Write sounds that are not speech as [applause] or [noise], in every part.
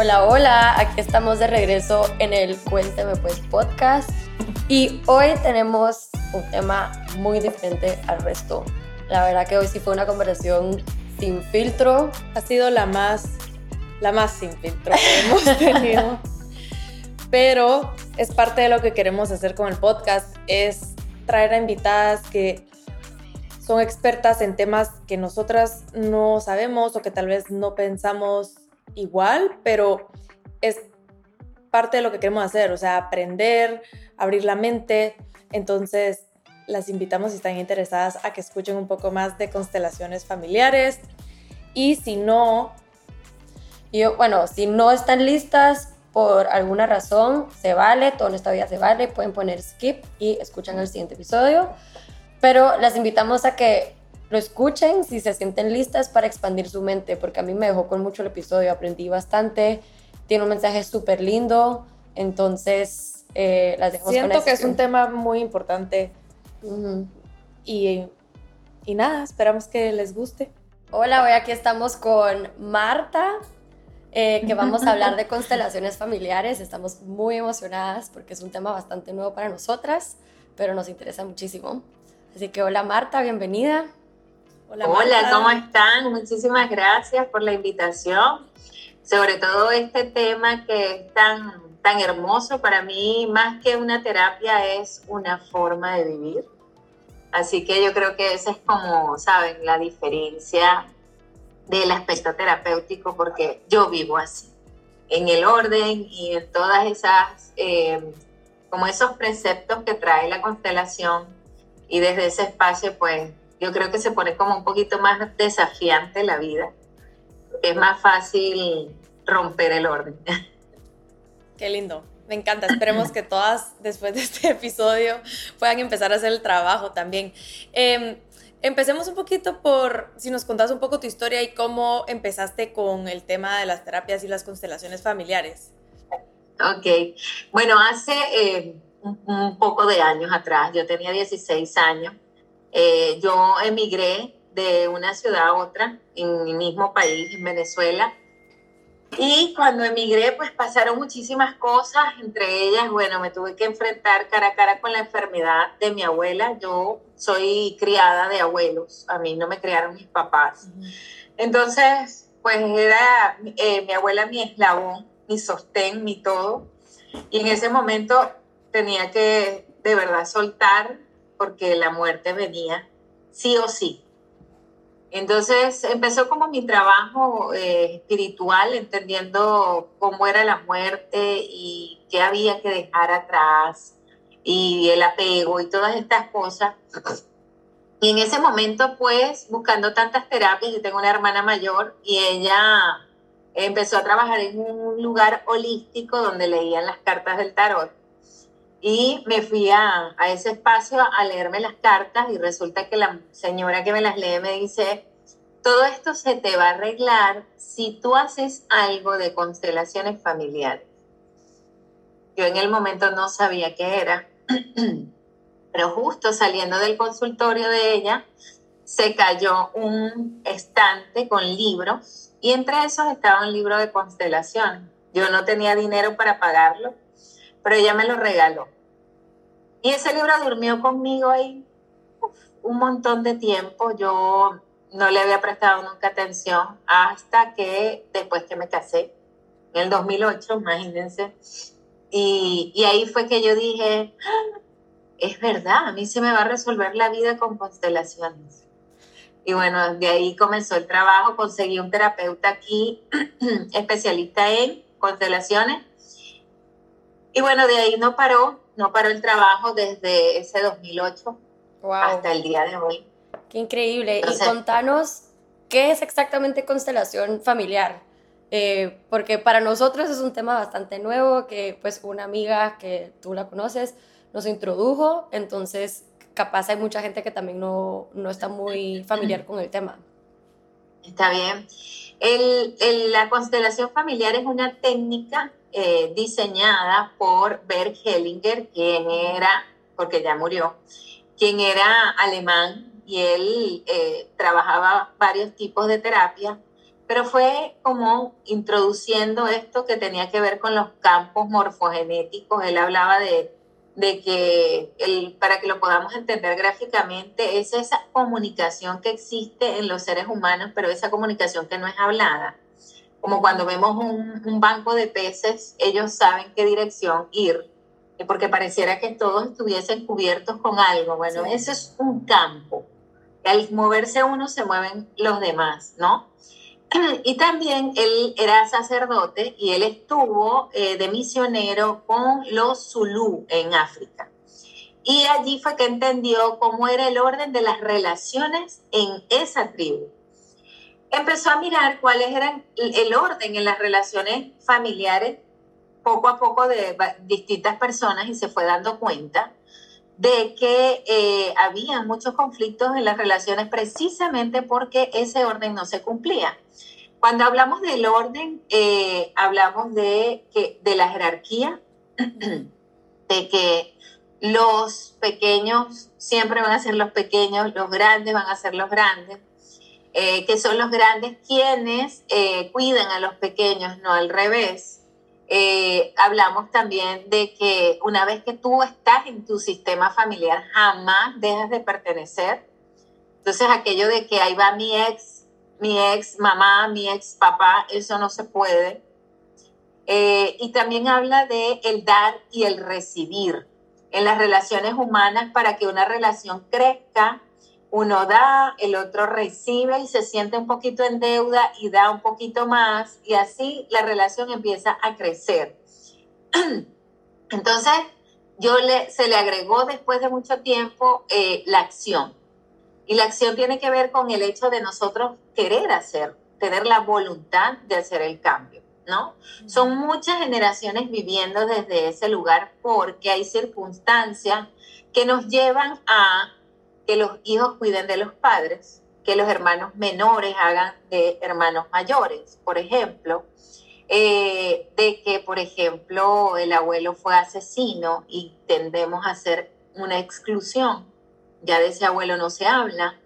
Hola, hola, aquí estamos de regreso en el Cuénteme pues podcast y hoy tenemos un tema muy diferente al resto. La verdad que hoy sí fue una conversación sin filtro. Ha sido la más, la más sin filtro que hemos [laughs] tenido. Pero es parte de lo que queremos hacer con el podcast, es traer a invitadas que son expertas en temas que nosotras no sabemos o que tal vez no pensamos igual, pero es parte de lo que queremos hacer, o sea, aprender, abrir la mente. Entonces, las invitamos si están interesadas a que escuchen un poco más de constelaciones familiares. Y si no, yo, bueno, si no están listas por alguna razón, se vale, todo en esta vida se vale, pueden poner skip y escuchan el siguiente episodio. Pero las invitamos a que lo escuchen si se sienten listas para expandir su mente, porque a mí me dejó con mucho el episodio, aprendí bastante, tiene un mensaje súper lindo, entonces eh, las dejamos Siento que es un tema muy importante y, y nada, esperamos que les guste. Hola, hoy aquí estamos con Marta, eh, que vamos a hablar de [laughs] constelaciones familiares. Estamos muy emocionadas porque es un tema bastante nuevo para nosotras, pero nos interesa muchísimo. Así que hola Marta, bienvenida. Hola, hola ¿cómo están? Muchísimas gracias por la invitación. Sobre todo este tema que es tan, tan hermoso para mí, más que una terapia, es una forma de vivir Así que yo creo que esa es como, ¿saben? La diferencia del aspecto terapéutico porque yo vivo así, en el orden y en todas esas, eh, como esos preceptos que trae la constelación y desde ese espacio pues yo creo que se pone como un poquito más desafiante la vida, es más fácil romper el orden. Qué lindo. Me encanta. Esperemos que todas, después de este [laughs] episodio, puedan empezar a hacer el trabajo también. Em, empecemos un poquito por, si nos contás un poco tu historia y cómo empezaste con el tema de las terapias y las constelaciones familiares. Ok. Bueno, hace eh, un, poco de años atrás, yo tenía 16 años, eh, yo emigré de una ciudad a otra en mi mismo país, en Venezuela y cuando emigré, pues pasaron muchísimas cosas, entre ellas, bueno, me tuve que enfrentar cara a cara con la enfermedad de mi abuela. Yo soy criada de abuelos, a mí no me criaron mis papás. Entonces, pues era eh, mi abuela mi eslabón, mi sostén, mi todo. Y en ese momento tenía que de verdad soltar porque la muerte venía sí o sí. Entonces empezó como mi trabajo eh, espiritual, entendiendo cómo era la muerte y qué había que dejar atrás y el apego y todas estas cosas. Y en ese momento, pues, buscando tantas terapias, yo tengo una hermana mayor y ella empezó a trabajar en un lugar holístico donde leían las cartas del tarot. Y me fui a, ese espacio a leerme las cartas y resulta que la señora que me las lee me dice, todo esto se te va a arreglar si tú haces algo de constelaciones familiares. Yo en el momento no sabía qué era, [clears throat] pero justo saliendo del consultorio de ella, se cayó un estante con libros y entre esos estaba un libro de constelación. Yo no tenía dinero para pagarlo, pero ella me lo regaló. Y ese libro durmió conmigo ahí un montón de tiempo. Yo no le había prestado nunca atención hasta que después que me casé, en el 2008, imagínense. Y, y ahí fue que yo dije, ah, es verdad, a mí se me va a resolver la vida con constelaciones. Y bueno, de ahí comenzó el trabajo, conseguí un terapeuta aquí, [clears throat] especialista en constelaciones. Y bueno, de ahí no paró, no paró el trabajo desde ese 2008 hasta el día de hoy. Qué increíble. y contanos, ¿qué es exactamente constelación familiar? Eh, porque para nosotros es un tema bastante nuevo, que pues una amiga que tú la conoces nos introdujo, entonces capaz hay mucha gente que también no, no está muy familiar con el tema. Está bien. El, la constelación familiar es una técnica eh, diseñada por Bert Hellinger, quien era, porque ya murió, quien era alemán y él eh, trabajaba varios tipos de terapia, pero fue como introduciendo esto que tenía que ver con los campos morfogenéticos. Él hablaba de, de que, el, para que lo podamos entender gráficamente, es esa comunicación que existe en los seres humanos, pero esa comunicación que no es hablada. Como cuando vemos un, un banco de peces, ellos saben qué dirección ir porque pareciera que todos estuviesen cubiertos con algo. Bueno, eso es un campo al moverse uno se mueven los demás, ¿no? [clears throat] Y también él era sacerdote y él estuvo eh, de misionero con los Zulú en África. Y allí fue que entendió cómo era el orden de las relaciones en esa tribu. Empezó a mirar cuáles eran el orden en las relaciones familiares poco a poco de distintas personas y se fue dando cuenta de que eh, había muchos conflictos en las relaciones precisamente porque ese orden no se cumplía. Cuando hablamos del orden, eh, hablamos de, que, de la jerarquía, [clears throat] de que los pequeños siempre van a ser los pequeños, los grandes van a ser los grandes, eh, que son los grandes quienes cuidan a los pequeños, no al revés. Eh, hablamos también de que una vez que tú estás en tu sistema familiar, jamás dejas de pertenecer. Entonces, aquello de que ahí va mi ex, mi ex mamá, mi ex papá, eso no se puede. Eh, y también habla de el dar y el recibir en las relaciones humanas para que una relación crezca uno da, el otro recibe y se siente un poquito en deuda y da un poquito más y así la relación empieza a crecer. [clears throat] Entonces, yo le, se le agregó después de mucho tiempo eh, la acción. Y la acción tiene que ver con el hecho de nosotros querer hacer, tener la voluntad de hacer el cambio, ¿no? Son muchas generaciones viviendo desde ese lugar porque hay circunstancias que nos llevan a que los hijos cuiden de los padres, que los hermanos menores hagan de hermanos mayores, por ejemplo, eh, de que, por ejemplo, el abuelo fue asesino y tendemos a hacer una exclusión, ya de ese abuelo no se habla,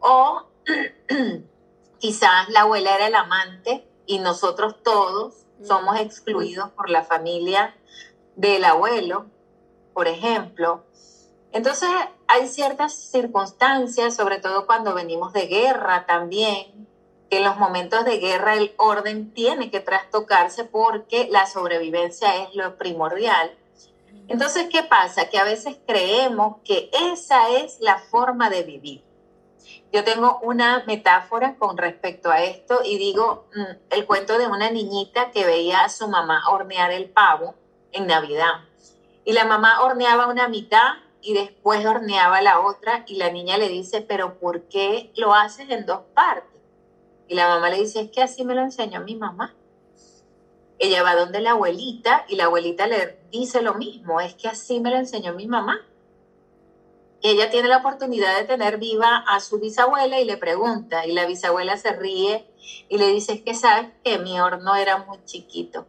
o [clears throat] quizás la abuela era el amante y nosotros todos somos excluidos por la familia del abuelo, por ejemplo. Entonces, hay ciertas circunstancias, sobre todo cuando venimos de guerra también, que en los momentos de guerra el orden tiene que trastocarse porque la sobrevivencia es lo primordial. Entonces, ¿qué pasa? Que a veces creemos que esa es la forma de vivir. Yo tengo una metáfora con respecto a esto y digo mm, el cuento de una niñita que veía a su mamá hornear el pavo en Navidad. Y la mamá horneaba una mitad y después horneaba la otra y la niña le dice, pero ¿por qué lo haces en dos partes? Y la mamá le dice, es que así me lo enseñó mi mamá. Ella va donde la abuelita y la abuelita le dice lo mismo, es que así me lo enseñó mi mamá. Ella tiene la oportunidad de tener viva a su bisabuela y le pregunta, y la bisabuela se ríe y le dice, es que sabes que mi horno era muy chiquito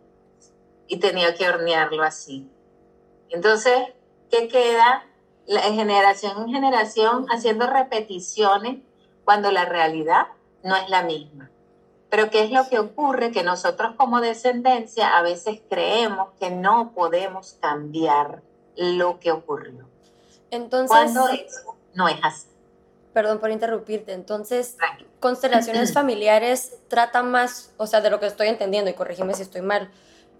y tenía que hornearlo así. Entonces, ¿qué queda? La, generación en generación haciendo repeticiones cuando la realidad no es la misma. Pero ¿qué es lo que ocurre? Que nosotros como descendencia a veces creemos que no podemos cambiar lo que ocurrió. Entonces, cuando eso no es así. Perdón por interrumpirte. Entonces, constelaciones [clears throat] familiares tratan más, o sea, de lo que estoy entendiendo, y corrígeme si estoy mal,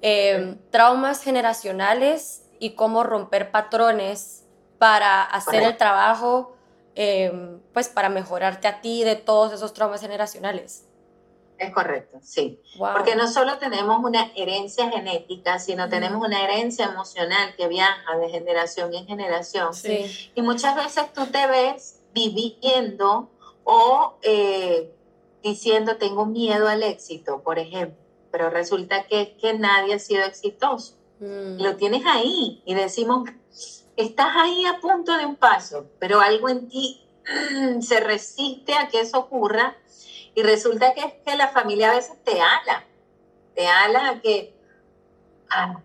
eh, traumas generacionales y cómo romper patrones para hacer el trabajo, em, pues para mejorarte a ti de todos esos traumas generacionales. Es correcto, sí. Porque no solo tenemos una herencia genética, sino tenemos una herencia emocional que viaja de generación en generación. Sí. Y muchas veces tú te ves viviendo o eh, diciendo tengo miedo al éxito, por ejemplo, pero resulta que, que nadie ha sido exitoso. Mm. Lo tienes ahí y decimos, estás ahí a punto de un paso, pero algo en ti se resiste a que eso ocurra y resulta que es que la familia a veces te ala, te ala a que, ah,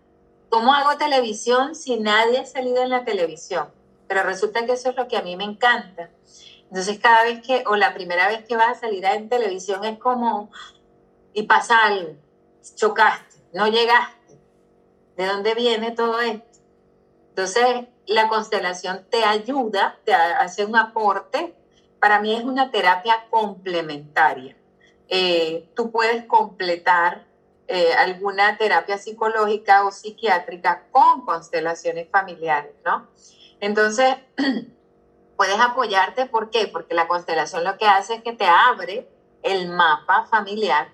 ¿cómo hago televisión si nadie ha salido en la televisión? Pero resulta que eso es lo que a mí me encanta. Entonces cada vez que, o la primera vez que vas a salir en televisión es como, y pasa algo, chocaste, no llegaste. ¿De dónde viene todo esto? Entonces, la constelación te ayuda, te hace un aporte. Para mí es una terapia complementaria. Eh, tú puedes completar eh, alguna terapia psicológica o psiquiátrica con constelaciones familiares, ¿no? Entonces, [clears throat] puedes apoyarte, ¿por qué? Porque la constelación lo que hace es que te abre el mapa familiar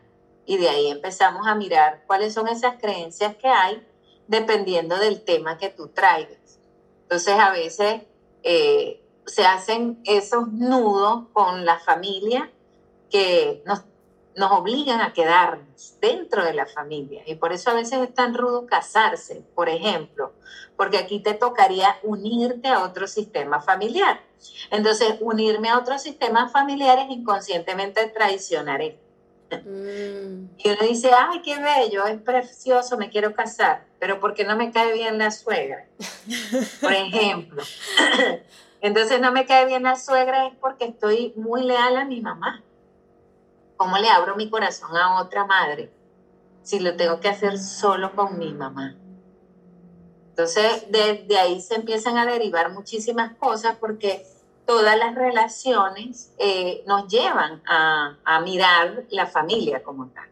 y de ahí empezamos a mirar cuáles son esas creencias que hay dependiendo del tema que tú traigas. Entonces a veces eh, se hacen esos nudos con la familia que nos, nos obligan a quedarnos dentro de la familia. Y por eso a veces es tan rudo casarse, por ejemplo, porque aquí te tocaría unirte a otro sistema familiar. Entonces, unirme a otro sistema familiar es inconscientemente traicionar esto. Mm. Y uno dice, ay, qué bello, es precioso, me quiero casar, pero ¿por qué no me cae bien la suegra? Por ejemplo. [laughs] Entonces no me cae bien la suegra es porque estoy muy leal a mi mamá. ¿Cómo le abro mi corazón a otra madre si lo tengo que hacer solo con mi mamá? Entonces, desde ahí se empiezan a derivar muchísimas cosas porque todas las relaciones eh, nos llevan a, mirar la familia como tal.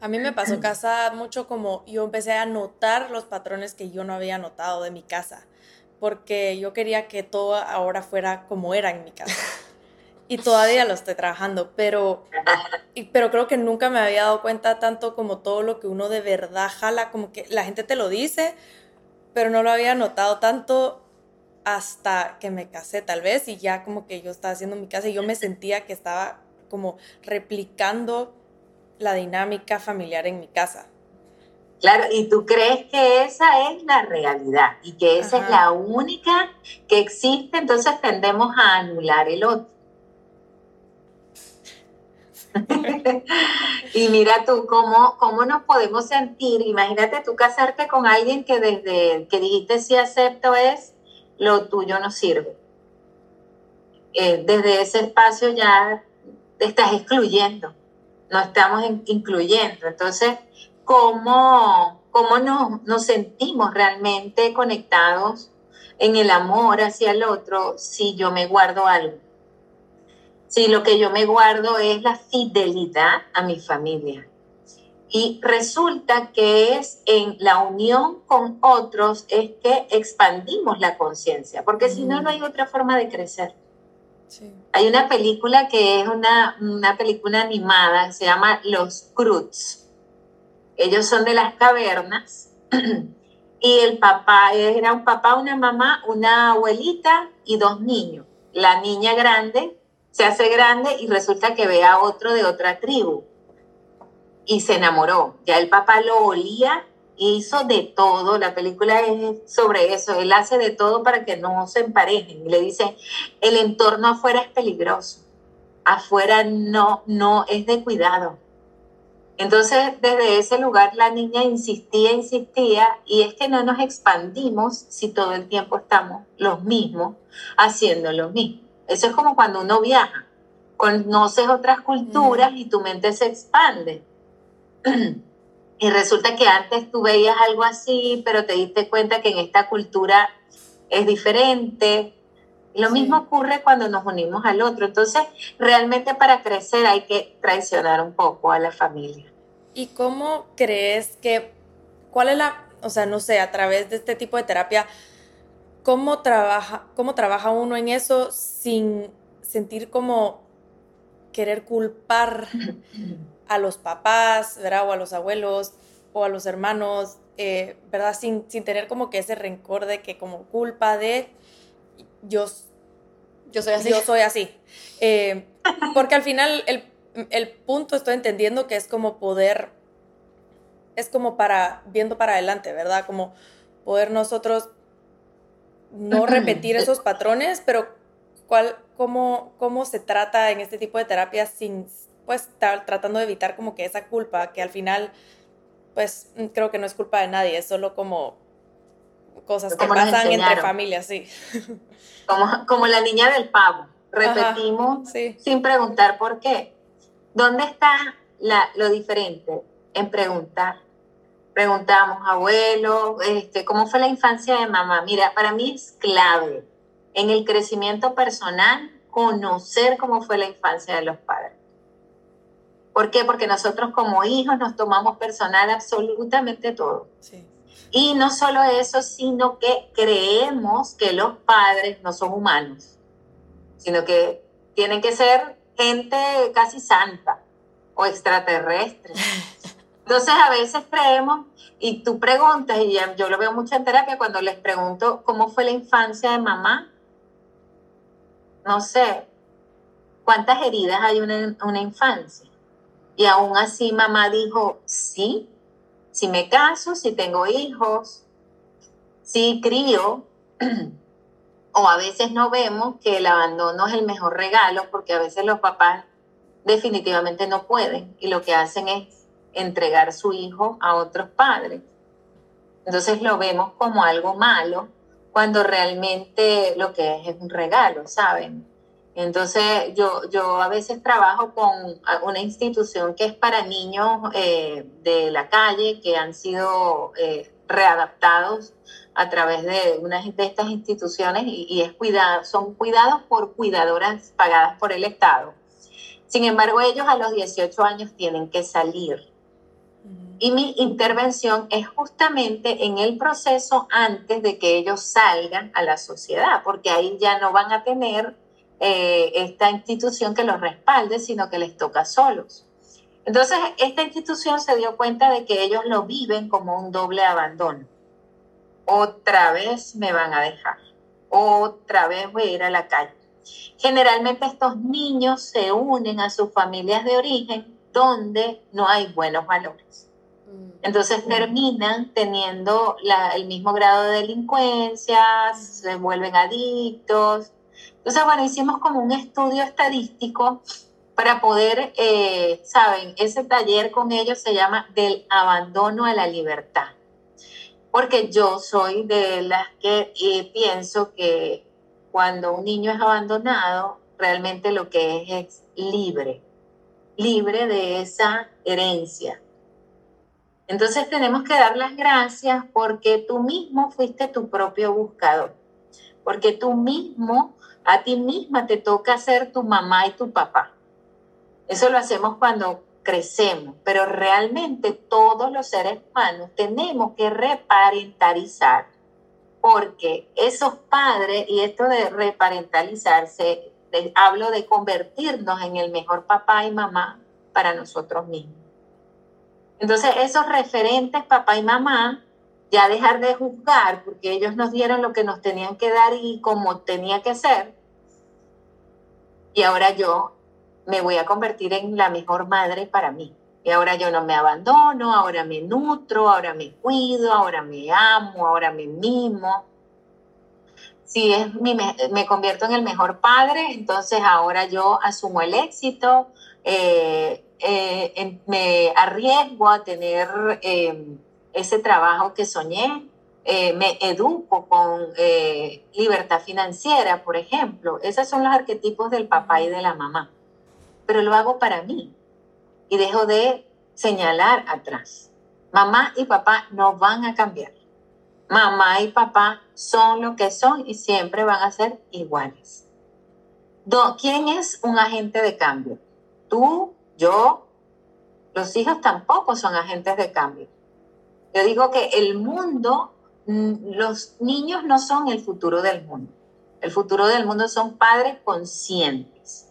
A mí me pasó casa mucho como yo empecé a notar los patrones que yo no había notado de mi casa, porque yo quería que todo ahora fuera como era en mi casa. Y todavía lo estoy trabajando, pero, pero creo que nunca me había dado cuenta tanto como todo lo que uno de verdad jala, como que la gente te lo dice, pero no lo había notado tanto hasta que me casé tal vez y ya como que yo estaba haciendo mi casa y yo me sentía que estaba como replicando la dinámica familiar en mi casa. Claro, y tú crees que esa es la realidad y que esa es la única que existe, entonces tendemos a anular el otro. [laughs] y mira tú cómo, cómo nos podemos sentir. Imagínate tú casarte con alguien que desde que dijiste sí acepto es lo tuyo no sirve. Eh, desde ese espacio ya te estás excluyendo, no estamos incluyendo. Entonces, ¿cómo, cómo nos, nos sentimos realmente conectados en el amor hacia el otro si yo me guardo algo? Si lo que yo me guardo es la fidelidad a mi familia. Y resulta que es en la unión con otros es que expandimos la conciencia, porque si no, no hay otra forma de crecer. Hay una película que es una, una película animada, se llama Los Cruz. Ellos son de las cavernas [clears throat] y el papá era un papá, una mamá, una abuelita y dos niños. La niña grande se hace grande y resulta que ve a otro de otra tribu y se enamoró. Ya el papá lo olía hizo de todo. La película es sobre eso. Él hace de todo para que no se emparejen. Y le dice, el entorno afuera es peligroso. Afuera no, no es de cuidado. Entonces, desde ese lugar la niña insistía, insistía, y es que no nos expandimos si todo el tiempo estamos los mismos haciendo lo mismo. Eso es como cuando uno viaja, conoces otras culturas y tu mente se expande. Y resulta que antes tú veías algo así, pero te diste cuenta que en esta cultura es diferente. Lo mismo ocurre cuando nos unimos al otro. Entonces, realmente para crecer hay que traicionar un poco a la familia. ¿Y cómo crees que, cuál es la, o sea, no sé, a través de este tipo de terapia, cómo trabaja, cómo trabaja uno en eso sin sentir como querer culpar [laughs] a los papás, ¿verdad? O a los abuelos o a los hermanos, eh, ¿verdad? Sin, sin, tener como que ese rencor de que como culpa de yo, yo soy así. Yo soy así. Eh, porque al final el, el punto estoy entendiendo que es como poder, es como para, viendo para adelante, ¿verdad? Como poder nosotros no repetir esos patrones, pero ¿cuál, cómo, ¿cómo se trata en este tipo de terapias sin, pues, estar tratando de evitar como que esa culpa, que al final, pues, creo que no es culpa de nadie, es solo como cosas que pasan entre familias, sí. Como, como la niña del pavo, repetimos sin preguntar por qué. ¿Dónde está la, lo diferente? En preguntar preguntamos, abuelo, este, ¿cómo fue la infancia de mamá? Mira, para mí es clave en el crecimiento personal conocer cómo fue la infancia de los padres. ¿Por qué? Porque nosotros como hijos nos tomamos personal absolutamente todo. Y no solo eso, sino que creemos que los padres no son humanos, sino que tienen que ser gente casi santa o extraterrestre. [laughs] Entonces a veces creemos, y tú preguntas, y yo lo veo mucho en terapia, cuando les pregunto cómo fue la infancia de mamá, no sé, cuántas heridas hay en una infancia. Y aún así mamá dijo, sí, si me caso, si tengo hijos, si crío, [clears throat] o a veces no vemos que el abandono es el mejor regalo, porque a veces los papás definitivamente no pueden y lo que hacen es entregar su hijo a otros padres. Entonces lo vemos como algo malo cuando realmente lo que es es un regalo, ¿saben? Entonces yo, yo a veces trabajo con una institución que es para niños eh, de la calle que han sido eh, readaptados a través de una de estas instituciones y, es cuidado, son cuidados por cuidadoras pagadas por el Estado. Sin embargo, ellos a los 18 años tienen que salir y mi intervención es justamente en el proceso antes de que ellos salgan a la sociedad, porque ahí ya no van a tener eh, esta institución que los respalde, sino que les toca solos. Entonces, esta institución se dio cuenta de que ellos lo viven como un doble abandono. Otra vez me van a dejar, otra vez voy a ir a la calle. Generalmente estos niños se unen a sus familias de origen donde no hay buenos valores entonces terminan teniendo el mismo grado de delincuencia, se vuelven adictos. Entonces, bueno, hicimos como un estudio estadístico para poder, eh, saben, ese taller con ellos se llama del abandono a la libertad. Porque yo soy de las que eh, pienso que cuando un niño es abandonado, realmente lo que es es libre, libre de esa herencia entonces tenemos que dar las gracias porque tú mismo fuiste tu propio buscador, porque tú mismo, a ti misma te toca ser tu mamá y tu papá. Eso lo hacemos cuando crecemos, pero realmente todos los seres humanos tenemos que reparentalizar, porque esos padres, y esto de reparentalizarse, hablo de convertirnos en el mejor papá y mamá para nosotros mismos. Entonces, esos referentes, papá y mamá, ya dejar de juzgar, porque ellos nos dieron lo que nos tenían que dar y como tenía que ser. Y ahora yo me voy a convertir en la mejor madre para mí. Y ahora yo no me abandono, ahora me nutro, ahora me cuido, ahora me amo, ahora me mimo. Si es mi, me, convierto en el mejor padre, entonces ahora yo asumo el éxito, eh, eh, me arriesgo a tener eh, ese trabajo que soñé, eh, me educo con libertad financiera, por ejemplo. Esos son los arquetipos del papá y de la mamá. Pero lo hago para mí y dejo de señalar atrás. Mamá y papá no van a cambiar. Mamá y papá son lo que son y siempre van a ser iguales. ¿Quién es un agente de cambio? Tú yo, los hijos tampoco son agentes de cambio. Yo digo que el mundo, los niños no son el futuro del mundo. El futuro del mundo son padres conscientes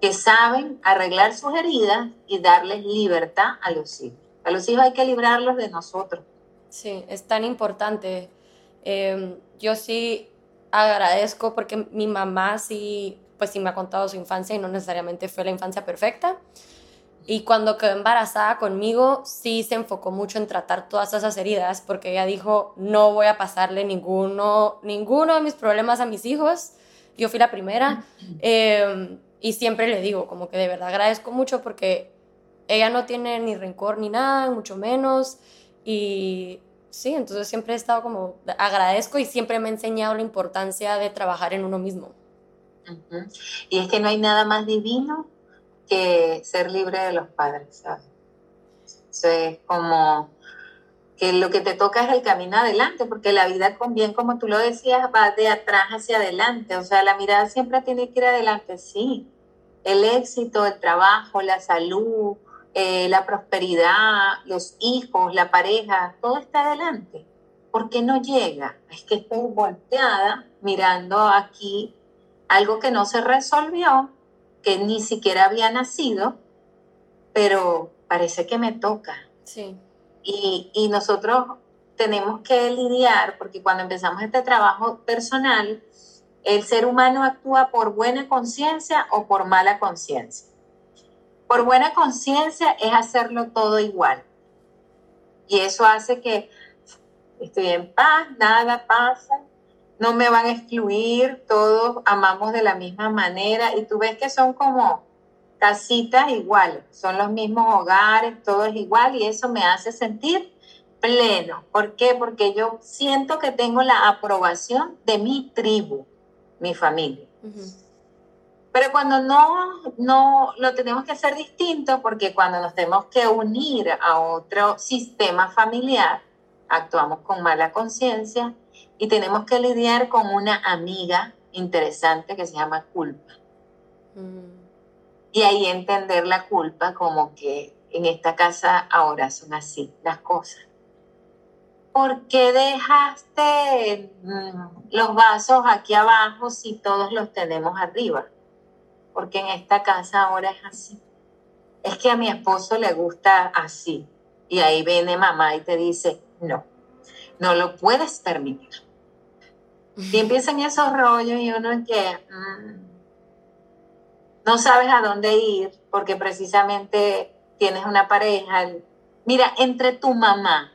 que saben arreglar sus heridas y darles libertad a los hijos. A los hijos hay que librarlos de nosotros. Sí, es tan importante. Em, yo sí agradezco porque mi mamá sí pues sí me ha contado su infancia y no necesariamente fue la infancia perfecta, Y cuando quedó embarazada conmigo, sí se enfocó mucho en tratar todas esas heridas, porque ella dijo, no voy a pasarle ninguno, ninguno de mis problemas a mis hijos. Yo fui la primera. Em, y siempre le digo, como que de verdad agradezco mucho porque ella no tiene ni rencor ni nada, mucho menos. Y sí, entonces siempre he estado como, agradezco y siempre me ha enseñado la importancia de trabajar en uno mismo. Y es que no hay nada más divino que ser libre de los padres, ¿sabes? Eso es como que lo que te toca es el camino adelante, porque la vida, bien como tú lo decías, va de atrás hacia adelante, o sea, la mirada siempre tiene que ir adelante, sí. El éxito, el trabajo, la salud, eh, la prosperidad, los hijos, la pareja, todo está adelante. ¿Por qué no llega? Es que estoy volteada mirando aquí algo que no se resolvió que ni siquiera había nacido, pero parece que me toca. Sí. Y, y nosotros tenemos que lidiar, porque cuando empezamos este trabajo personal, el ser humano actúa por buena conciencia o por mala conciencia. Por buena conciencia es hacerlo todo igual. Y eso hace que estoy en paz, nada pasa, no me van a excluir, todos amamos de la misma manera y tú ves que son como casitas iguales, son los mismos hogares, todo es igual y eso me hace sentir pleno. ¿Por qué? Porque yo siento que tengo la aprobación de mi tribu, mi familia. Pero cuando no, no lo tenemos que hacer distinto, porque cuando nos tenemos que unir a otro sistema familiar, actuamos con mala conciencia y tenemos que lidiar con una amiga interesante que se llama culpa. Mm. Y ahí entender la culpa como que en esta casa ahora son así las cosas. ¿Por qué dejaste mm, los vasos aquí abajo si todos los tenemos arriba? Porque en esta casa ahora es así. Es que a mi esposo le gusta así. Y ahí viene mamá y te dice, no, no lo puedes permitir. Y empiezan esos rollos y uno que mm, no sabes a dónde ir porque precisamente tienes una pareja. Mira, entre tu mamá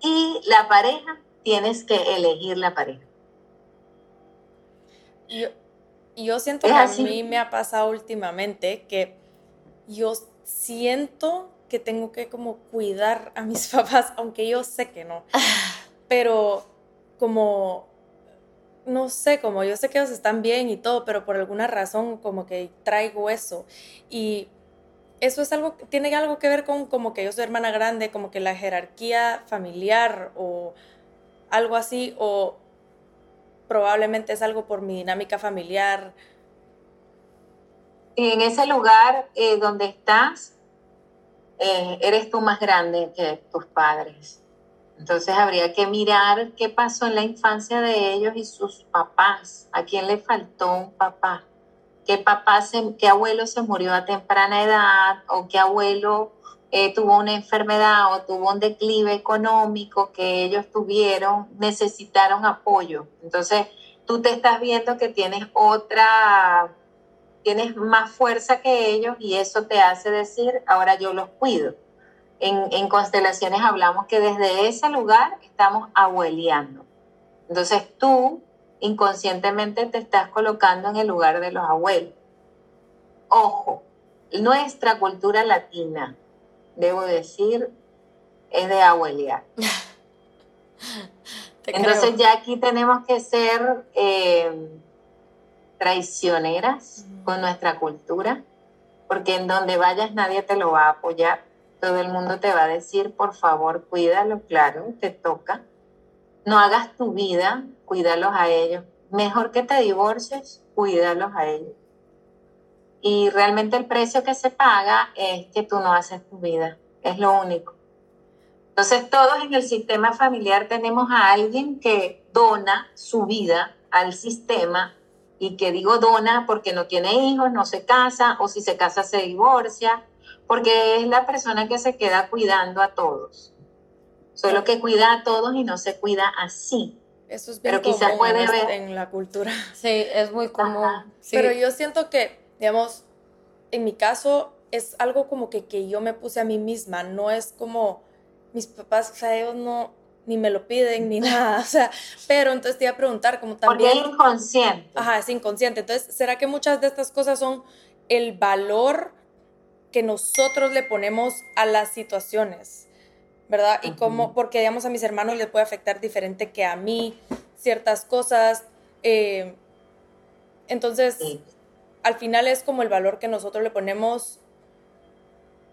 y la pareja tienes que elegir la pareja. Yo, yo siento que a mí me ha pasado últimamente que yo siento que tengo que como cuidar a mis [laughs] papás, aunque yo sé que no. Pero como no sé, como yo sé que ellos están bien y todo, pero por alguna razón como que traigo eso. Y eso es algo, tiene algo que ver con como que yo soy hermana grande, como que la jerarquía familiar o algo así, o probablemente es algo por mi dinámica familiar. En ese lugar eh, donde estás, eh, eres tú más grande que tus padres. Entonces habría que mirar qué pasó en la infancia de ellos y sus papás. ¿A quién le faltó un papá? ¿Qué papá, se, qué abuelo se murió a temprana edad? ¿O qué abuelo eh, tuvo una enfermedad o tuvo un declive económico que ellos tuvieron? Necesitaron apoyo. Entonces tú te estás viendo que tienes otra, tienes más fuerza que ellos y eso te hace decir, ahora yo los cuido en, constelaciones hablamos que desde ese lugar estamos abueleando. Entonces tú inconscientemente te estás colocando en el lugar de los abuelos. Ojo, nuestra cultura latina, debo decir, es de abuelear. [laughs] Entonces ya aquí tenemos que ser eh, traicioneras con nuestra cultura, porque en donde vayas nadie te lo va a apoyar todo el mundo te va a decir, por favor, cuídalo, claro, te toca. No hagas tu vida, cuídalos a ellos. Mejor que te divorcies, cuídalos a ellos. Y realmente el precio que se paga es que tú no haces tu vida, es lo único. Entonces todos en el sistema familiar tenemos a alguien que dona su vida al sistema y que digo dona porque no tiene hijos, no se casa o si se casa se divorcia porque es la persona que se queda cuidando a todos. Solo que cuida a todos y no se cuida así. Eso es bien Pero quizás puede en, ver en la cultura. [laughs] Sí, es muy común. Pero yo siento que, digamos, en mi caso, es algo como que, que yo me puse a mí misma, no es como mis papás, o sea, ellos no, ni me lo piden ni [laughs] nada, o sea, pero entonces te iba a preguntar como también... Porque es inconsciente. Ajá, es inconsciente. Entonces, ¿será que muchas de estas cosas son el valor que nosotros le ponemos a las situaciones? ¿Verdad? Y cómo, porque digamos a mis hermanos les puede afectar diferente que a mí ciertas cosas. Eh, entonces, al final es como el valor que nosotros le ponemos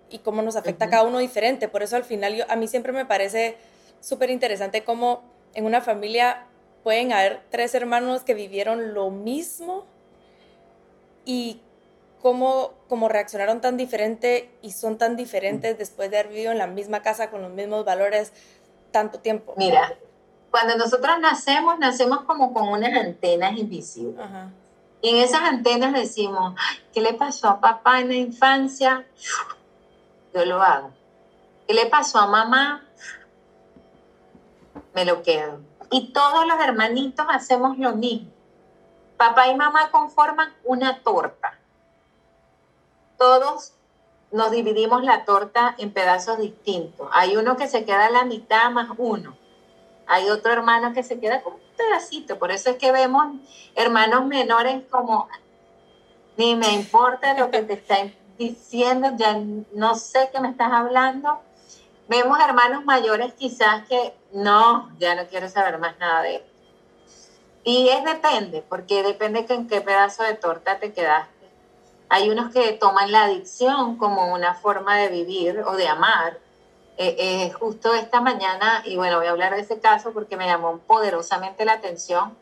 y cómo nos afecta a cada uno diferente. Por eso al final yo, a mí siempre me parece súper interesante cómo en una familia pueden haber tres hermanos que vivieron lo mismo y cómo, cómo reaccionaron tan diferente y son tan diferentes después de haber vivido en la misma casa con los mismos valores tanto tiempo. Mira, cuando nosotros nacemos, nacemos como con unas antenas invisibles. Y en esas antenas decimos, ¿qué le pasó a papá en la infancia? Yo lo hago. ¿Qué le pasó a mamá? me lo quedo. Y todos los hermanitos hacemos lo mismo. Papá y mamá conforman una torta. Todos nos dividimos la torta en pedazos distintos. Hay uno que se queda a la mitad más uno. Hay otro hermano que se queda con un pedacito. Por eso es que vemos hermanos menores como, ni me importa lo que te [laughs] están diciendo, ya no sé qué me estás hablando. Vemos hermanos mayores quizás que no, ya no quiero saber más nada de él. Y es depende, porque depende en qué pedazo de torta te quedaste. Hay unos que toman la adicción como una forma de vivir o de amar. Eh, eh, justo esta mañana, y bueno, voy a hablar de ese caso porque me llamó poderosamente la atención,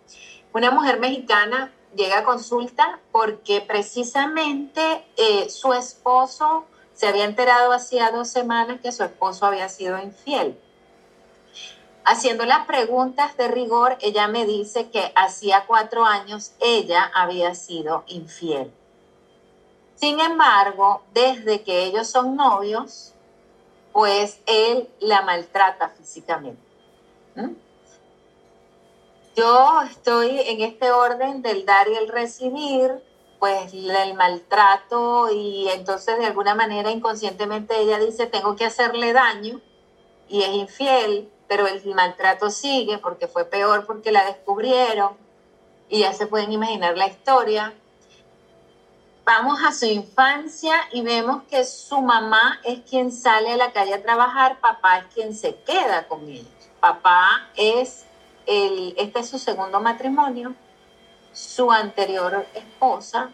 una mujer mexicana llega a consulta porque precisamente eh, su esposo se había enterado hacía dos semanas que su esposo había sido infiel. Haciendo las preguntas de rigor, ella me dice que hacía cuatro años ella había sido infiel. Sin embargo, desde que ellos son novios, pues él la maltrata físicamente. Yo estoy en este orden del dar y el recibir, pues el maltrato y entonces de alguna manera inconscientemente ella dice tengo que hacerle daño y es infiel, pero el maltrato sigue porque fue peor porque la descubrieron y ya se pueden imaginar la historia. Vamos a su infancia y vemos que su mamá es quien sale a la calle a trabajar, papá es quien se queda con ellos. Papá es el, este es su segundo matrimonio, su anterior esposa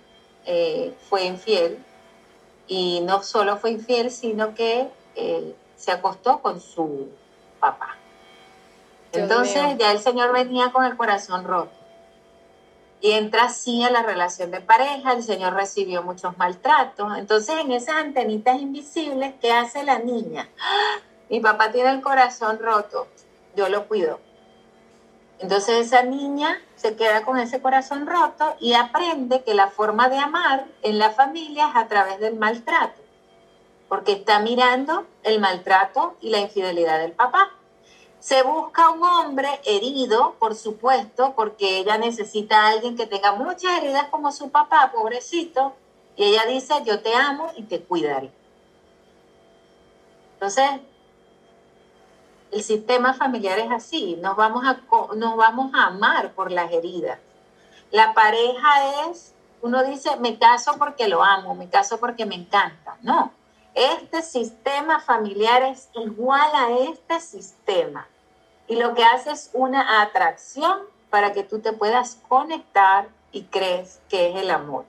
eh, fue infiel y no solo fue infiel, sino que eh, se acostó con su papá. Entonces ya el Señor venía con el corazón roto. Y entra así a la relación de pareja, el Señor recibió muchos maltratos. Entonces en esas antenitas invisibles, ¿qué hace la niña? Mi papá tiene el corazón roto, yo lo cuido. Entonces esa niña se queda con ese corazón roto y aprende que la forma de amar en la familia es a través del maltrato, porque está mirando el maltrato y la infidelidad del papá. Se busca un hombre herido, por supuesto, porque ella necesita a alguien que tenga muchas heridas como su papá, pobrecito, y ella dice, yo te amo y te cuidaré. Entonces, el sistema familiar es así, nos vamos a, vamos a amar por las heridas. La pareja es, uno dice, me caso porque lo amo, me caso porque me encanta. No, este sistema familiar es igual a este sistema. Y lo que hace es una atracción para que tú te puedas conectar y crees que es el amor.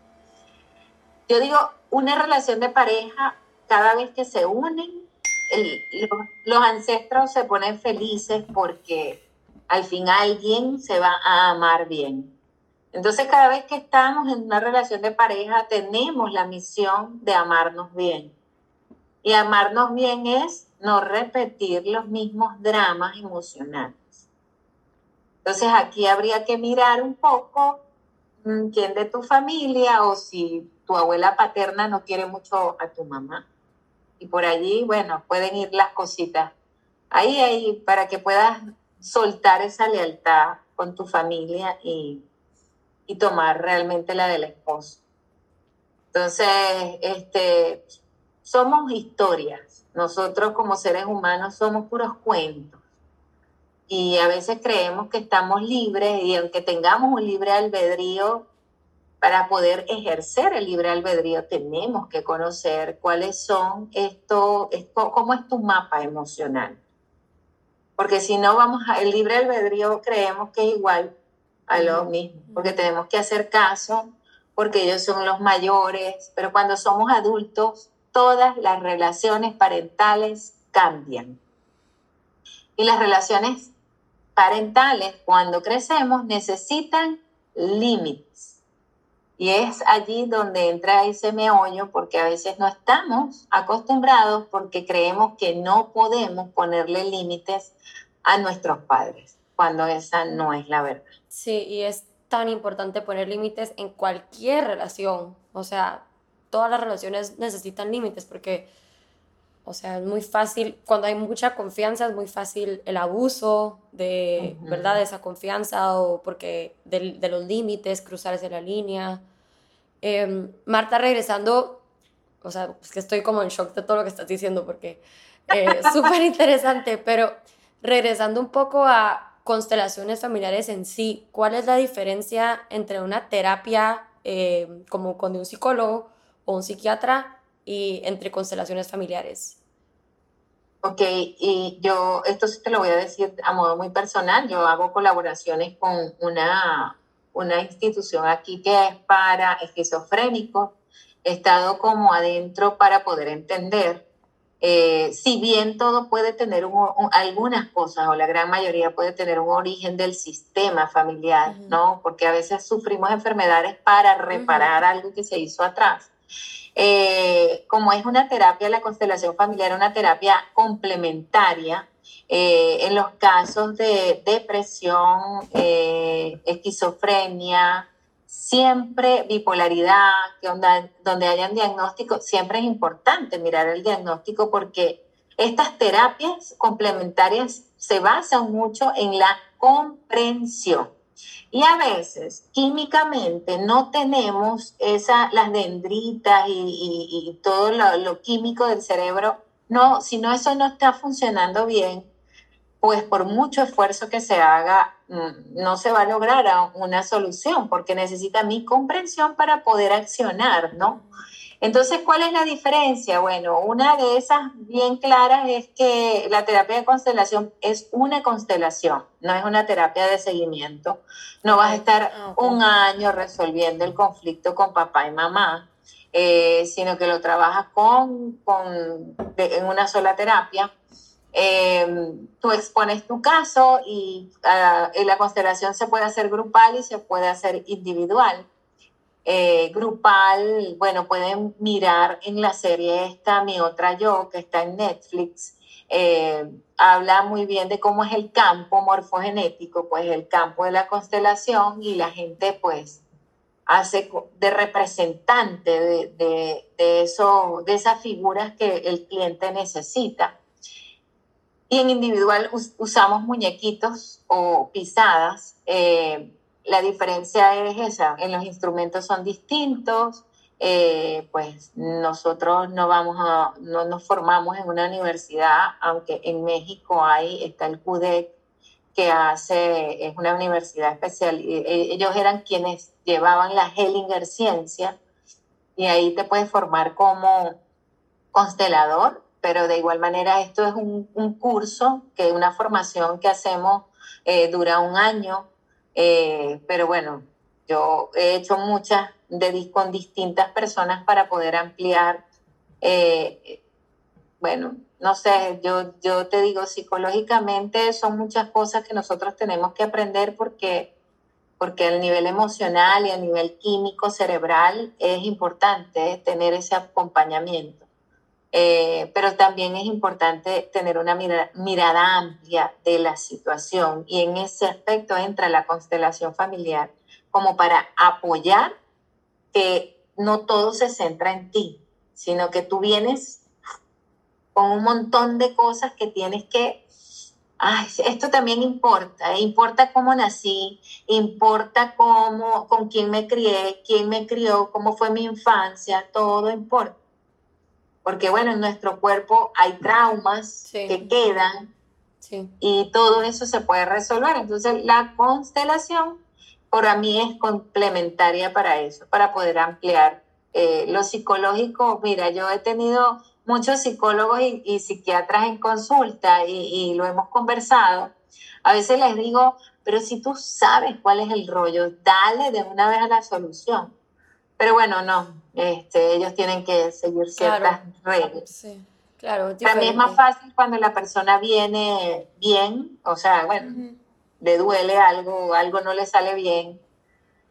Yo digo, una relación de pareja, cada vez que se unen, los ancestros se ponen felices porque al fin alguien se va a amar bien. Entonces cada vez que estamos en una relación de pareja tenemos la misión de amarnos bien. Y amarnos bien es no repetir los mismos dramas emocionales. Entonces aquí habría que mirar un poco mm, quién de tu familia o si tu abuela paterna no quiere mucho a tu mamá y por allí, bueno, pueden ir las cositas. Ahí, ahí, para que puedas soltar esa lealtad con tu familia y, tomar realmente la del esposo. Entonces, este, somos historias. Nosotros como seres humanos somos puros cuentos. Y a veces creemos que estamos libres y aunque tengamos un libre albedrío, para poder ejercer el libre albedrío tenemos que conocer cuáles son esto, cómo es tu mapa emocional. Porque si no vamos a, el libre albedrío creemos que es igual a lo mismo, porque tenemos que hacer caso, porque ellos son los mayores, pero cuando somos adultos, todas las relaciones parentales cambian. Y las relaciones parentales, cuando crecemos, necesitan límites y es allí donde entra ese meollo porque a veces no estamos acostumbrados porque creemos que no podemos ponerle límites a nuestros padres, cuando esa no es la verdad. Sí, y es tan importante poner límites en cualquier relación. O sea, todas las relaciones necesitan límites porque, o sea, es muy fácil, cuando hay mucha confianza es muy fácil el abuso de, ¿verdad? De esa confianza o porque de, de los límites, cruzarse la línea. Em, Marta, regresando, o sea, es que estoy como en shock de todo lo que estás diciendo porque es eh, [laughs] súper interesante, pero regresando un poco a constelaciones familiares en sí, ¿cuál es la diferencia entre una terapia em, como con un psicólogo o un psiquiatra y entre constelaciones familiares? Ok, y yo esto sí te lo voy a decir a modo muy personal, yo hago colaboraciones con una una institución aquí que es para esquizofrénicos. He estado como adentro para poder entender. Eh, si bien todo puede tener algunas cosas o la gran mayoría puede tener un origen del sistema familiar, ¿no? Porque a veces sufrimos enfermedades para reparar algo que se hizo atrás. Eh, como es una terapia, la constelación familiar, una terapia complementaria, eh, en los casos de depresión, eh, esquizofrenia, siempre bipolaridad, donde hayan diagnóstico, siempre es importante mirar el diagnóstico porque estas terapias complementarias se basan mucho en la comprensión. Y a veces, químicamente, no tenemos esa, las dendritas y, todo lo, químico del cerebro. No, si no, eso no está funcionando bien, pues por mucho esfuerzo que se haga, mm, no se va a lograr una solución, porque necesita mi comprensión para poder accionar, ¿no? Entonces, ¿cuál es la diferencia? Bueno, una de esas bien claras es que la terapia de constelación es una constelación, no es una terapia de seguimiento. No vas a estar un año resolviendo el conflicto con papá y mamá, eh, sino que lo trabajas con, con en una sola terapia eh, tú expones tu caso y ah, la constelación se puede hacer grupal y se puede hacer individual. Eh, grupal, bueno, pueden mirar en la serie esta, Mi Otra Yo, que está en Netflix. Eh, habla muy bien de cómo es el campo morfogenético, pues el campo de la constelación y la gente pues hace de representante de, de, eso, de esas figuras que el cliente necesita. Y en individual usamos muñequitos o pisadas. Eh, la diferencia es esa, en los instrumentos son distintos, eh, pues nosotros no vamos a, no nos formamos en una universidad, aunque en México hay, está el CUDEC, que hace, es una universidad especial, e, ellos eran quienes llevaban la Hellinger Ciencia, y ahí te puedes formar como constelador, pero de igual manera esto es un, curso, que una formación que hacemos eh, dura un año, eh, pero bueno, yo he hecho muchas de, con distintas personas para poder ampliar, eh, bueno, no sé, yo, yo te digo, psicológicamente son muchas cosas que nosotros tenemos que aprender porque porque a nivel emocional y a nivel químico cerebral es importante tener ese acompañamiento. Eh, pero también es importante tener una mirada, amplia de la situación y en ese aspecto entra la constelación familiar como para apoyar que no todo se centra en ti, sino que tú vienes con un montón de cosas que tienes que... Ay, esto también importa, ¿eh? importa cómo nací, importa cómo, con quién me crié, quién me crió, cómo fue mi infancia, todo importa. Porque bueno, en nuestro cuerpo hay traumas que quedan y todo eso se puede resolver. Entonces la constelación para mí es complementaria para eso, para poder ampliar eh, lo psicológico. Mira, yo he tenido muchos psicólogos y, psiquiatras en consulta y, lo hemos conversado. A veces les digo, pero si tú sabes cuál es el rollo, dale de una vez a la solución. Pero bueno, no, este, ellos tienen que seguir ciertas reglas. Sí, claro. También es más fácil cuando la persona viene bien, o sea, bueno, le duele algo, algo no le sale bien,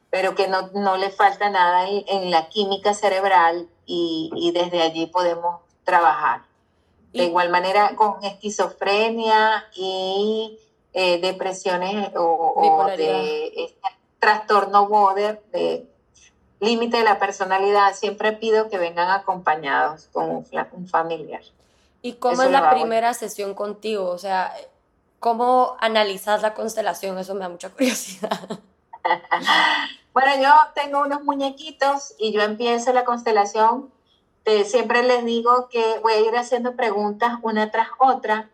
pero que no, no le falta nada en, la química cerebral y, desde allí podemos trabajar. De igual manera con esquizofrenia y eh, depresiones o, de este trastorno border de límite de la personalidad, siempre pido que vengan acompañados con un, familiar. ¿Y cómo es la primera sesión contigo? O sea, ¿cómo analizas la constelación? Eso me da mucha [laughs] curiosidad. [laughs] Bueno, yo tengo unos muñequitos y yo empiezo la constelación. siempre les digo que voy a ir haciendo preguntas una tras otra.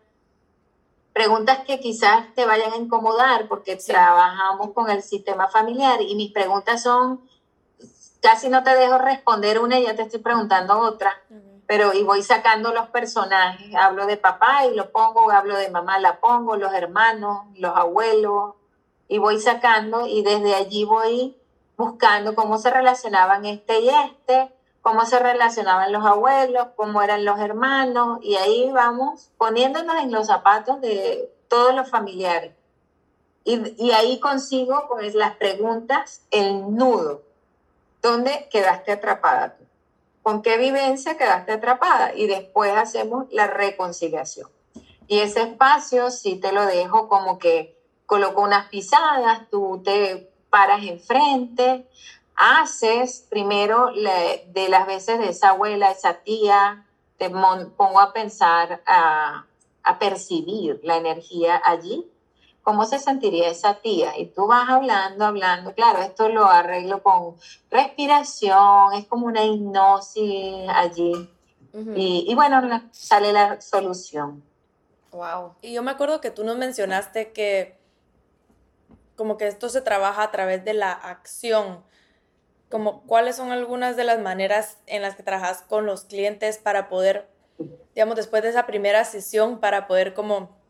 Preguntas que quizás te vayan a incomodar porque trabajamos con el sistema familiar y mis preguntas son, casi no te dejo responder una y ya te estoy preguntando otra, pero y voy sacando los personajes. Hablo de papá y lo pongo, hablo de mamá, la pongo, los hermanos, los abuelos, y voy sacando y desde allí voy buscando cómo se relacionaban este y este, cómo se relacionaban los abuelos, cómo eran los hermanos, y ahí vamos poniéndonos en los zapatos de todos los familiares. Y, y ahí consigo pues las preguntas, el nudo. ¿Dónde quedaste atrapada tú? ¿Con qué vivencia quedaste atrapada? Y después hacemos la reconciliación. Y ese espacio sí te lo dejo como que coloco unas pisadas, tú te paras enfrente, haces primero de las veces de esa abuela, esa tía, te pongo a pensar, a, percibir la energía allí. ¿Cómo se sentiría esa tía? Y tú vas hablando, hablando. Claro, esto lo arreglo con respiración, es como una hipnosis allí. y, y, bueno, sale la solución. Wow. Y yo me acuerdo que tú nos mencionaste que como que esto se trabaja a través de la acción. Como cuáles son algunas de las maneras en las que trabajas con los clientes para poder, digamos, después de esa primera sesión, para poder como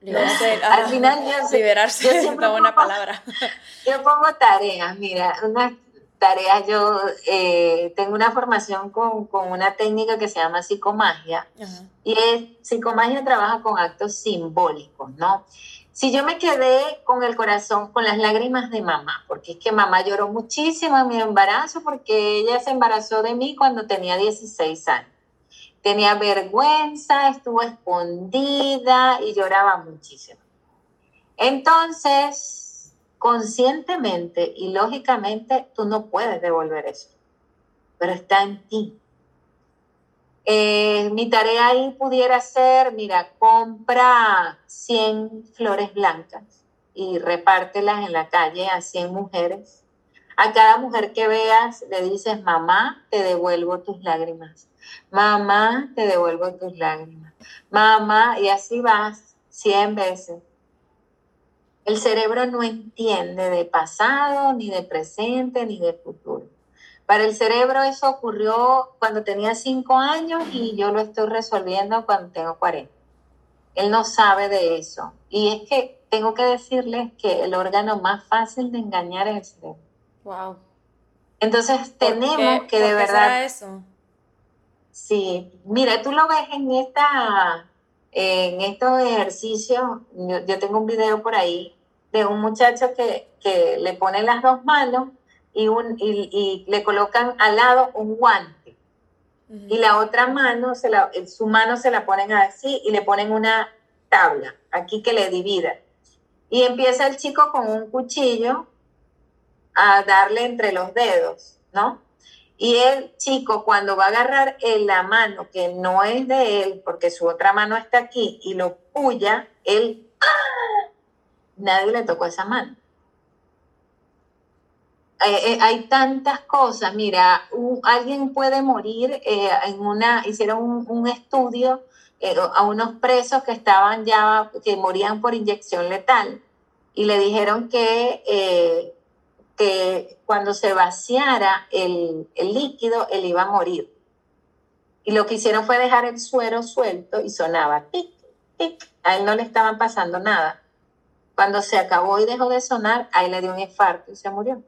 [laughs] al final liberarse es una buena palabra. [laughs] Yo pongo tareas, mira, unas tareas, yo eh, tengo una formación con, con, una técnica que se llama psicomagia y es, psicomagia trabaja con actos simbólicos, ¿no? Si yo me quedé con el corazón, con las lágrimas de mamá, porque es que mamá lloró muchísimo en mi embarazo, porque ella se embarazó de mí cuando tenía 16 años. Tenía vergüenza, estuvo escondida y lloraba muchísimo. Entonces, conscientemente y lógicamente, tú no puedes devolver eso, pero está en ti. Eh, mi tarea ahí pudiera ser, mira, compra 100 flores blancas y repártelas en la calle a 100 mujeres. A cada mujer que veas le dices, mamá, te devuelvo tus lágrimas. Mamá, te devuelvo tus lágrimas. Mamá, y así vas 100 veces. El cerebro no entiende de pasado, ni de presente, ni de futuro. Para el cerebro eso ocurrió cuando tenía cinco años y yo lo estoy resolviendo cuando tengo 40. Él no sabe de eso. Y es que tengo que decirles que el órgano más fácil de engañar es el cerebro. Wow. Entonces tenemos que de verdad. eso? Sí, mira, tú lo ves en esta, en estos ejercicios. Yo, tengo un video por ahí de un muchacho que, que le pone las dos manos y, un, y, le colocan al lado un guante. Y la otra mano, se la, su mano se la ponen así y le ponen una tabla aquí que le divida. Y empieza el chico con un cuchillo a darle entre los dedos, ¿no? Y el chico cuando va a agarrar en la mano que no es de él, porque su otra mano está aquí, y lo puya, él, ¡ah! nadie le tocó esa mano. eh, hay tantas cosas. Mira, alguien puede morir en una, hicieron un, estudio a unos presos que estaban ya, que morían por inyección letal y le dijeron que, que cuando se vaciara el, el líquido, él iba a morir. Y lo que hicieron fue dejar el suero suelto y sonaba tic, tic. A él no le estaban pasando nada. Cuando se acabó y dejó de sonar, ahí le dio un infarto y se murió.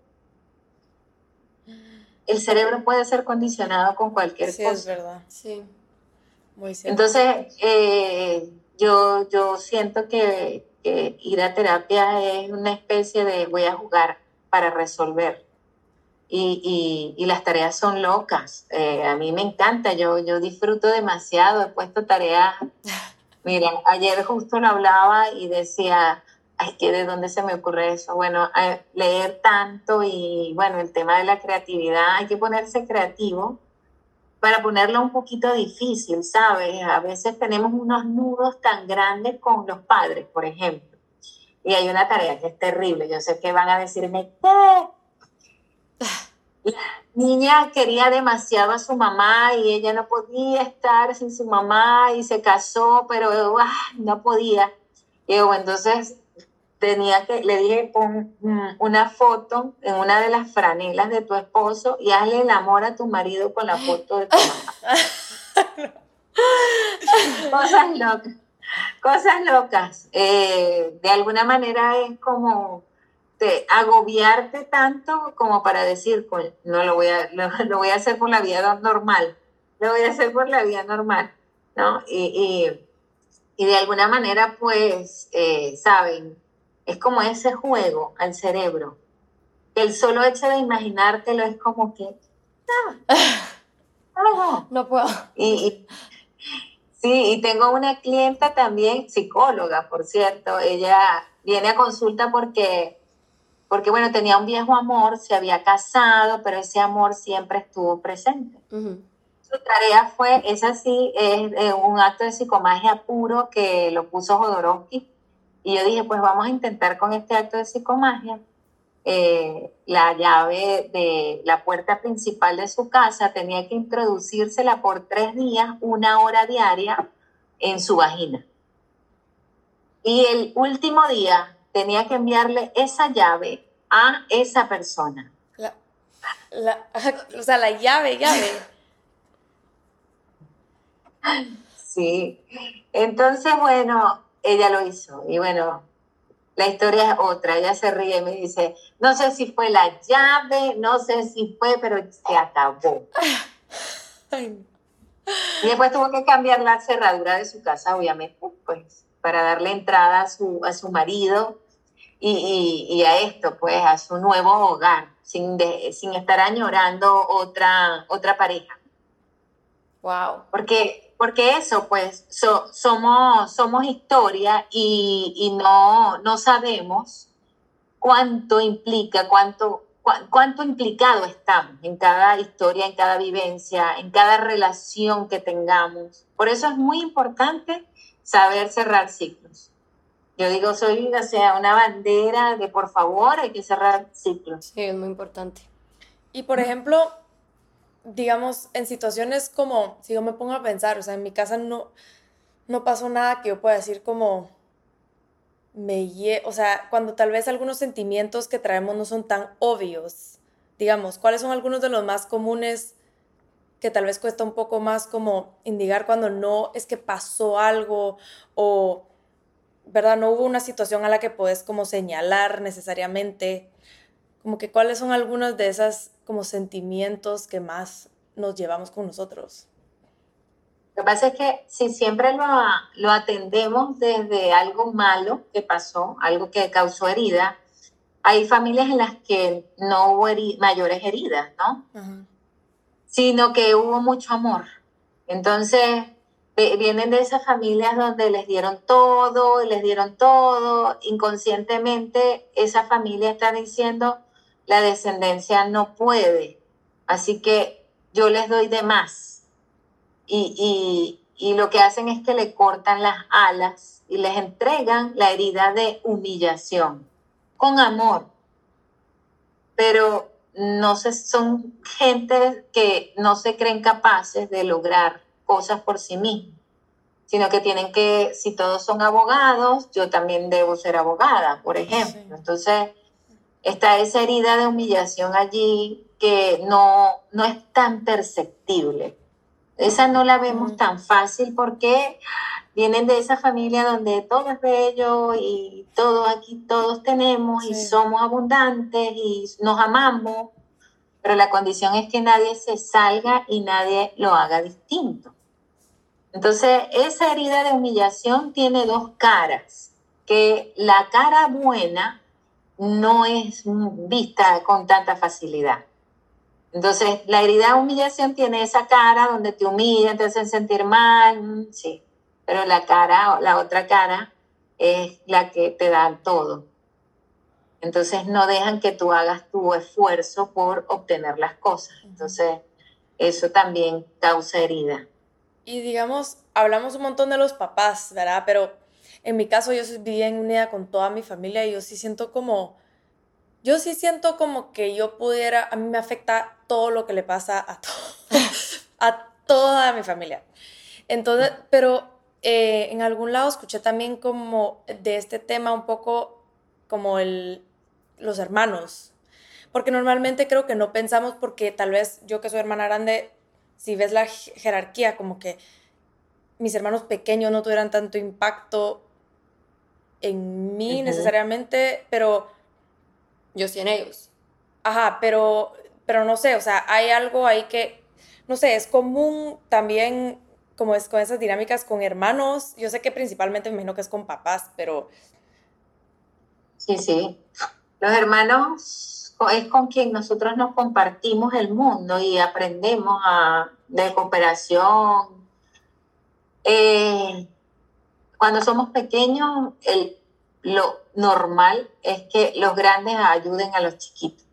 El cerebro puede ser condicionado con cualquier cosa. Sí, es verdad. Sí. Muy cierto. Entonces, eh, yo, yo siento que, ir a terapia es una especie de voy a jugar para resolver. Y, y, las tareas son locas. Eh, a mí me encanta, yo, yo disfruto demasiado, he puesto tareas. [laughs] Mira, ayer justo lo hablaba y decía, ay, que de dónde se me ocurre eso. Bueno, leer tanto y bueno, el tema de la creatividad, hay que ponerse creativo para ponerlo un poquito difícil, ¿sabes? A veces tenemos unos nudos tan grandes con los padres, por ejemplo. Y hay una tarea que es terrible. Yo sé que van a decirme, ¿qué? La niña quería demasiado a su mamá y ella no podía estar sin su mamá y se casó, pero ah, no podía. Y entonces tenía que, le dije, pon una foto en una de las franelas de tu esposo y hazle el amor a tu marido con la foto de tu mamá. [laughs] cosas locas, cosas locas. Eh, de alguna manera es como agobiarte tanto como para decir, no lo voy a, [laughs] lo, voy a hacer por la vida normal, lo voy a hacer por la vida normal, ¿no? Y, de alguna manera, pues, eh, saben, es como ese juego al cerebro. El solo hecho de imaginártelo es como que... Ah, [laughs] no puedo. Y, sí, y tengo una clienta también, psicóloga, por cierto. Ella viene a consulta porque, porque, bueno, tenía un viejo amor, se había casado, pero ese amor siempre estuvo presente. Su tarea fue, es así, es, un acto de psicomagia puro que lo puso Jodorowsky y yo dije, pues vamos a intentar con este acto de psicomagia. Eh, la llave de la puerta principal de su casa tenía que introducírsela por tres días, una hora diaria, en su vagina. Y el último día tenía que enviarle esa llave a esa persona. [laughs] o sea, la llave, llave. Sí. Entonces, bueno, ella lo hizo. Y bueno, la historia es otra. Ella se ríe y me dice, no sé si fue la llave, no sé si fue, pero se acabó. [laughs] Y después tuvo que cambiar la cerradura de su casa, obviamente, pues, para darle entrada a su, a su marido y, y, a esto, pues, a su nuevo hogar, sin, sin estar añorando otra, otra pareja. Wow. Porque porque eso, pues, somos, somos historia y, no, no sabemos cuánto implica, cuánto, cuánto implicado estamos en cada historia, en cada vivencia, en cada relación que tengamos. Por eso es muy importante saber cerrar ciclos. Yo digo, soy o sea, una bandera de por favor hay que cerrar ciclos. Sí, es muy importante. Y por ejemplo, digamos, en situaciones como, si yo me pongo a pensar, o sea, en mi casa no, no pasó nada que yo pueda decir como, me o sea, cuando tal vez algunos sentimientos que traemos no son tan obvios, digamos, ¿cuáles son algunos de los más comunes que tal vez cuesta un poco más como indicar cuando no es que pasó algo o, ¿verdad? No hubo una situación a la que puedes como señalar necesariamente, como que cuáles son algunos de esas como sentimientos que más nos llevamos con nosotros. Lo que pasa es que si siempre lo, lo atendemos desde algo malo que pasó, algo que causó herida, hay familias en las que no hubo mayores heridas, ¿no? Sino que hubo mucho amor. Entonces, vienen de esas familias donde les dieron todo, les dieron todo, inconscientemente esa familia está diciendo, la descendencia no puede. Así que yo les doy de más. Y, lo que hacen es que le cortan las alas y les entregan la herida de humillación, con amor. Pero no se, son gente que no se creen capaces de lograr cosas por sí mismos, sino que tienen que, si todos son abogados, yo también debo ser abogada, por ejemplo. Entonces, está esa herida de humillación allí que no, no es tan perceptible. Esa no la vemos tan fácil porque vienen de esa familia donde todo es bello y todo aquí todos tenemos y somos abundantes y nos amamos, pero la condición es que nadie se salga y nadie lo haga distinto. Entonces, esa herida de humillación tiene dos caras, que la cara buena no es vista con tanta facilidad. Entonces, la herida de humillación tiene esa cara donde te humillan, te hacen sentir mal, mm, sí, pero la cara, la otra cara es la que te da todo. Entonces, no dejan que tú hagas tu esfuerzo por obtener las cosas. Entonces, eso también causa herida. Y digamos, hablamos un montón de los papás, ¿verdad? Pero en mi caso yo soy bien unida con toda mi familia y yo sí siento como, yo sí siento como que yo pudiera, a mí me afecta todo lo que le pasa a, [laughs] a toda mi familia. Entonces, pero eh, en algún lado escuché también como de este tema un poco como el, los hermanos, porque normalmente creo que no pensamos porque tal vez yo que soy hermana grande si ves la jerarquía, como que mis hermanos pequeños no tuvieran tanto impacto en mí necesariamente, pero yo sí en ellos. Ajá, pero, pero no sé, o sea, hay algo ahí que, no sé, es común también como es con esas dinámicas con hermanos. Yo sé que principalmente me imagino que es con papás, pero... Sí, sí. Los hermanos es con quien nosotros nos compartimos el mundo y aprendemos a, de cooperación. Eh, cuando somos pequeños, el, lo normal es que los grandes ayuden a los chiquitos.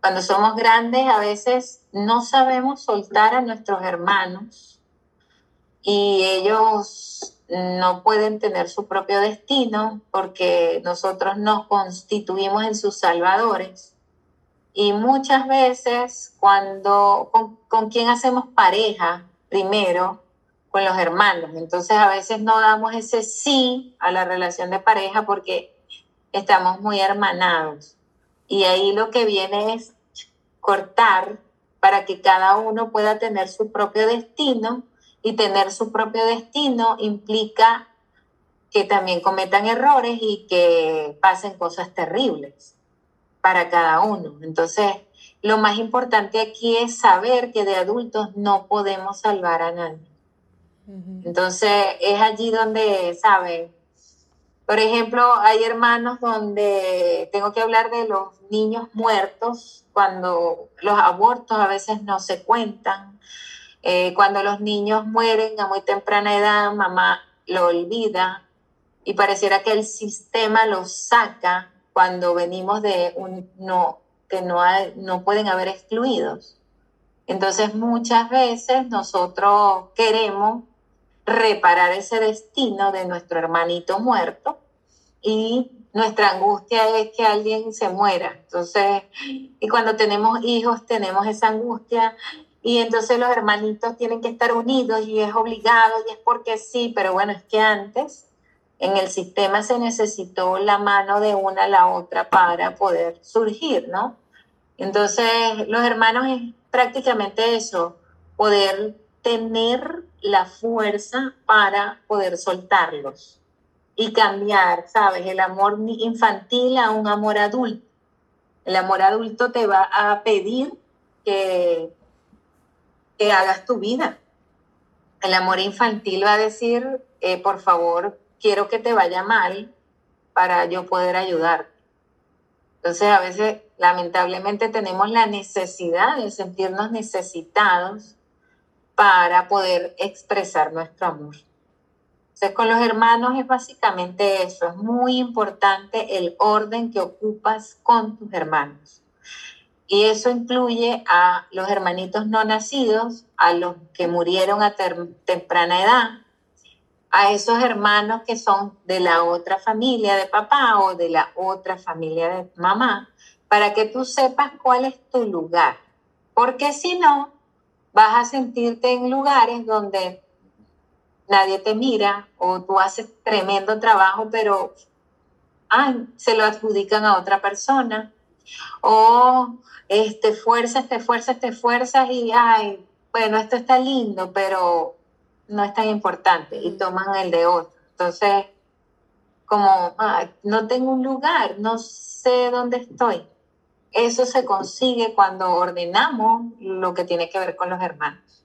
Cuando somos grandes, a veces no sabemos soltar a nuestros hermanos y ellos no pueden tener su propio destino porque nosotros nos constituimos en sus salvadores. Y muchas veces cuando con, con quien hacemos pareja primero, con los hermanos. Entonces a veces no damos ese sí a la relación de pareja porque estamos muy hermanados. Y ahí lo que viene es cortar para que cada uno pueda tener su propio destino y tener su propio destino implica que también cometan errores y que pasen cosas terribles para cada uno. Entonces, lo más importante aquí es saber que de adultos no podemos salvar a nadie. Entonces, es allí donde, ¿saben? Por ejemplo, hay hermanos donde tengo que hablar de los niños muertos, cuando los abortos a veces no se cuentan, eh, cuando los niños mueren a muy temprana edad, mamá lo olvida y pareciera que el sistema los saca cuando venimos de un no que no, no pueden haber excluidos. Entonces muchas veces nosotros queremos reparar ese destino de nuestro hermanito muerto y nuestra angustia es que alguien se muera. Entonces, y cuando tenemos hijos tenemos esa angustia y entonces los hermanitos tienen que estar unidos y es obligado y es porque sí, pero bueno, es que antes en el sistema se necesitó la mano de una a la otra para poder surgir, ¿no? Entonces los hermanos es prácticamente eso, poder tener la fuerza para poder soltarlos y cambiar, ¿sabes? El amor infantil a un amor adulto. El amor adulto te va a pedir que que hagas tu vida. El amor infantil va a decir, eh, por favor, quiero que te vaya mal para yo poder ayudarte. Entonces, a veces, lamentablemente, tenemos la necesidad de sentirnos necesitados para poder expresar nuestro amor. Entonces, con los hermanos es básicamente eso. Es muy importante el orden que ocupas con tus hermanos. Y eso incluye a los hermanitos no nacidos, a los que murieron a temprana edad, a esos hermanos que son de la otra familia de papá o de la otra familia de mamá, para que tú sepas cuál es tu lugar. Porque si no, vas a sentirte en lugares donde nadie te mira o tú haces tremendo trabajo, pero se lo adjudican a otra persona. O este, fuerzas, te fuerzas, te fuerzas y, ay, bueno, esto está lindo, pero no es tan importante y toman el de otro. Entonces, como, no tengo un lugar, no sé dónde estoy. Eso se consigue cuando ordenamos lo que tiene que ver con los hermanos.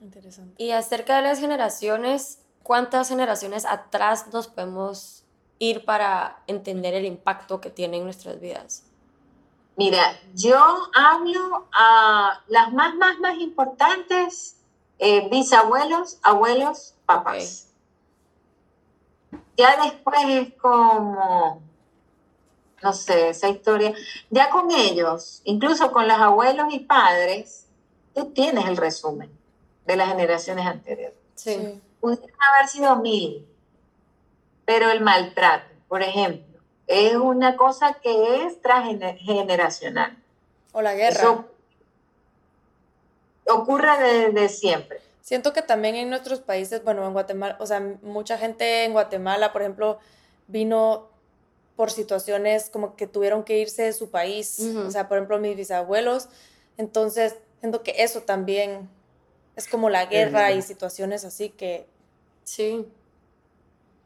Interesante. Y acerca de las generaciones, ¿cuántas generaciones atrás nos podemos ir para entender el impacto que tiene en nuestras vidas? Mira, yo hablo a las más, más, más importantes, eh, bisabuelos, abuelos, papás. Ya después es como, no sé, esa historia. Ya con ellos, incluso con los abuelos y padres, tú tienes el resumen de las generaciones anteriores. Sí. Pudieron haber sido mil, pero el maltrato, por ejemplo, es una cosa que es transgeneracional. O la guerra. Eso ocurre desde siempre. Siento que también en nuestros países, bueno, en Guatemala, o sea, mucha gente en Guatemala, por ejemplo, vino por situaciones como que tuvieron que irse de su país, o sea, por ejemplo, mis bisabuelos. Entonces, siento que eso también es como la guerra y situaciones así que... Sí.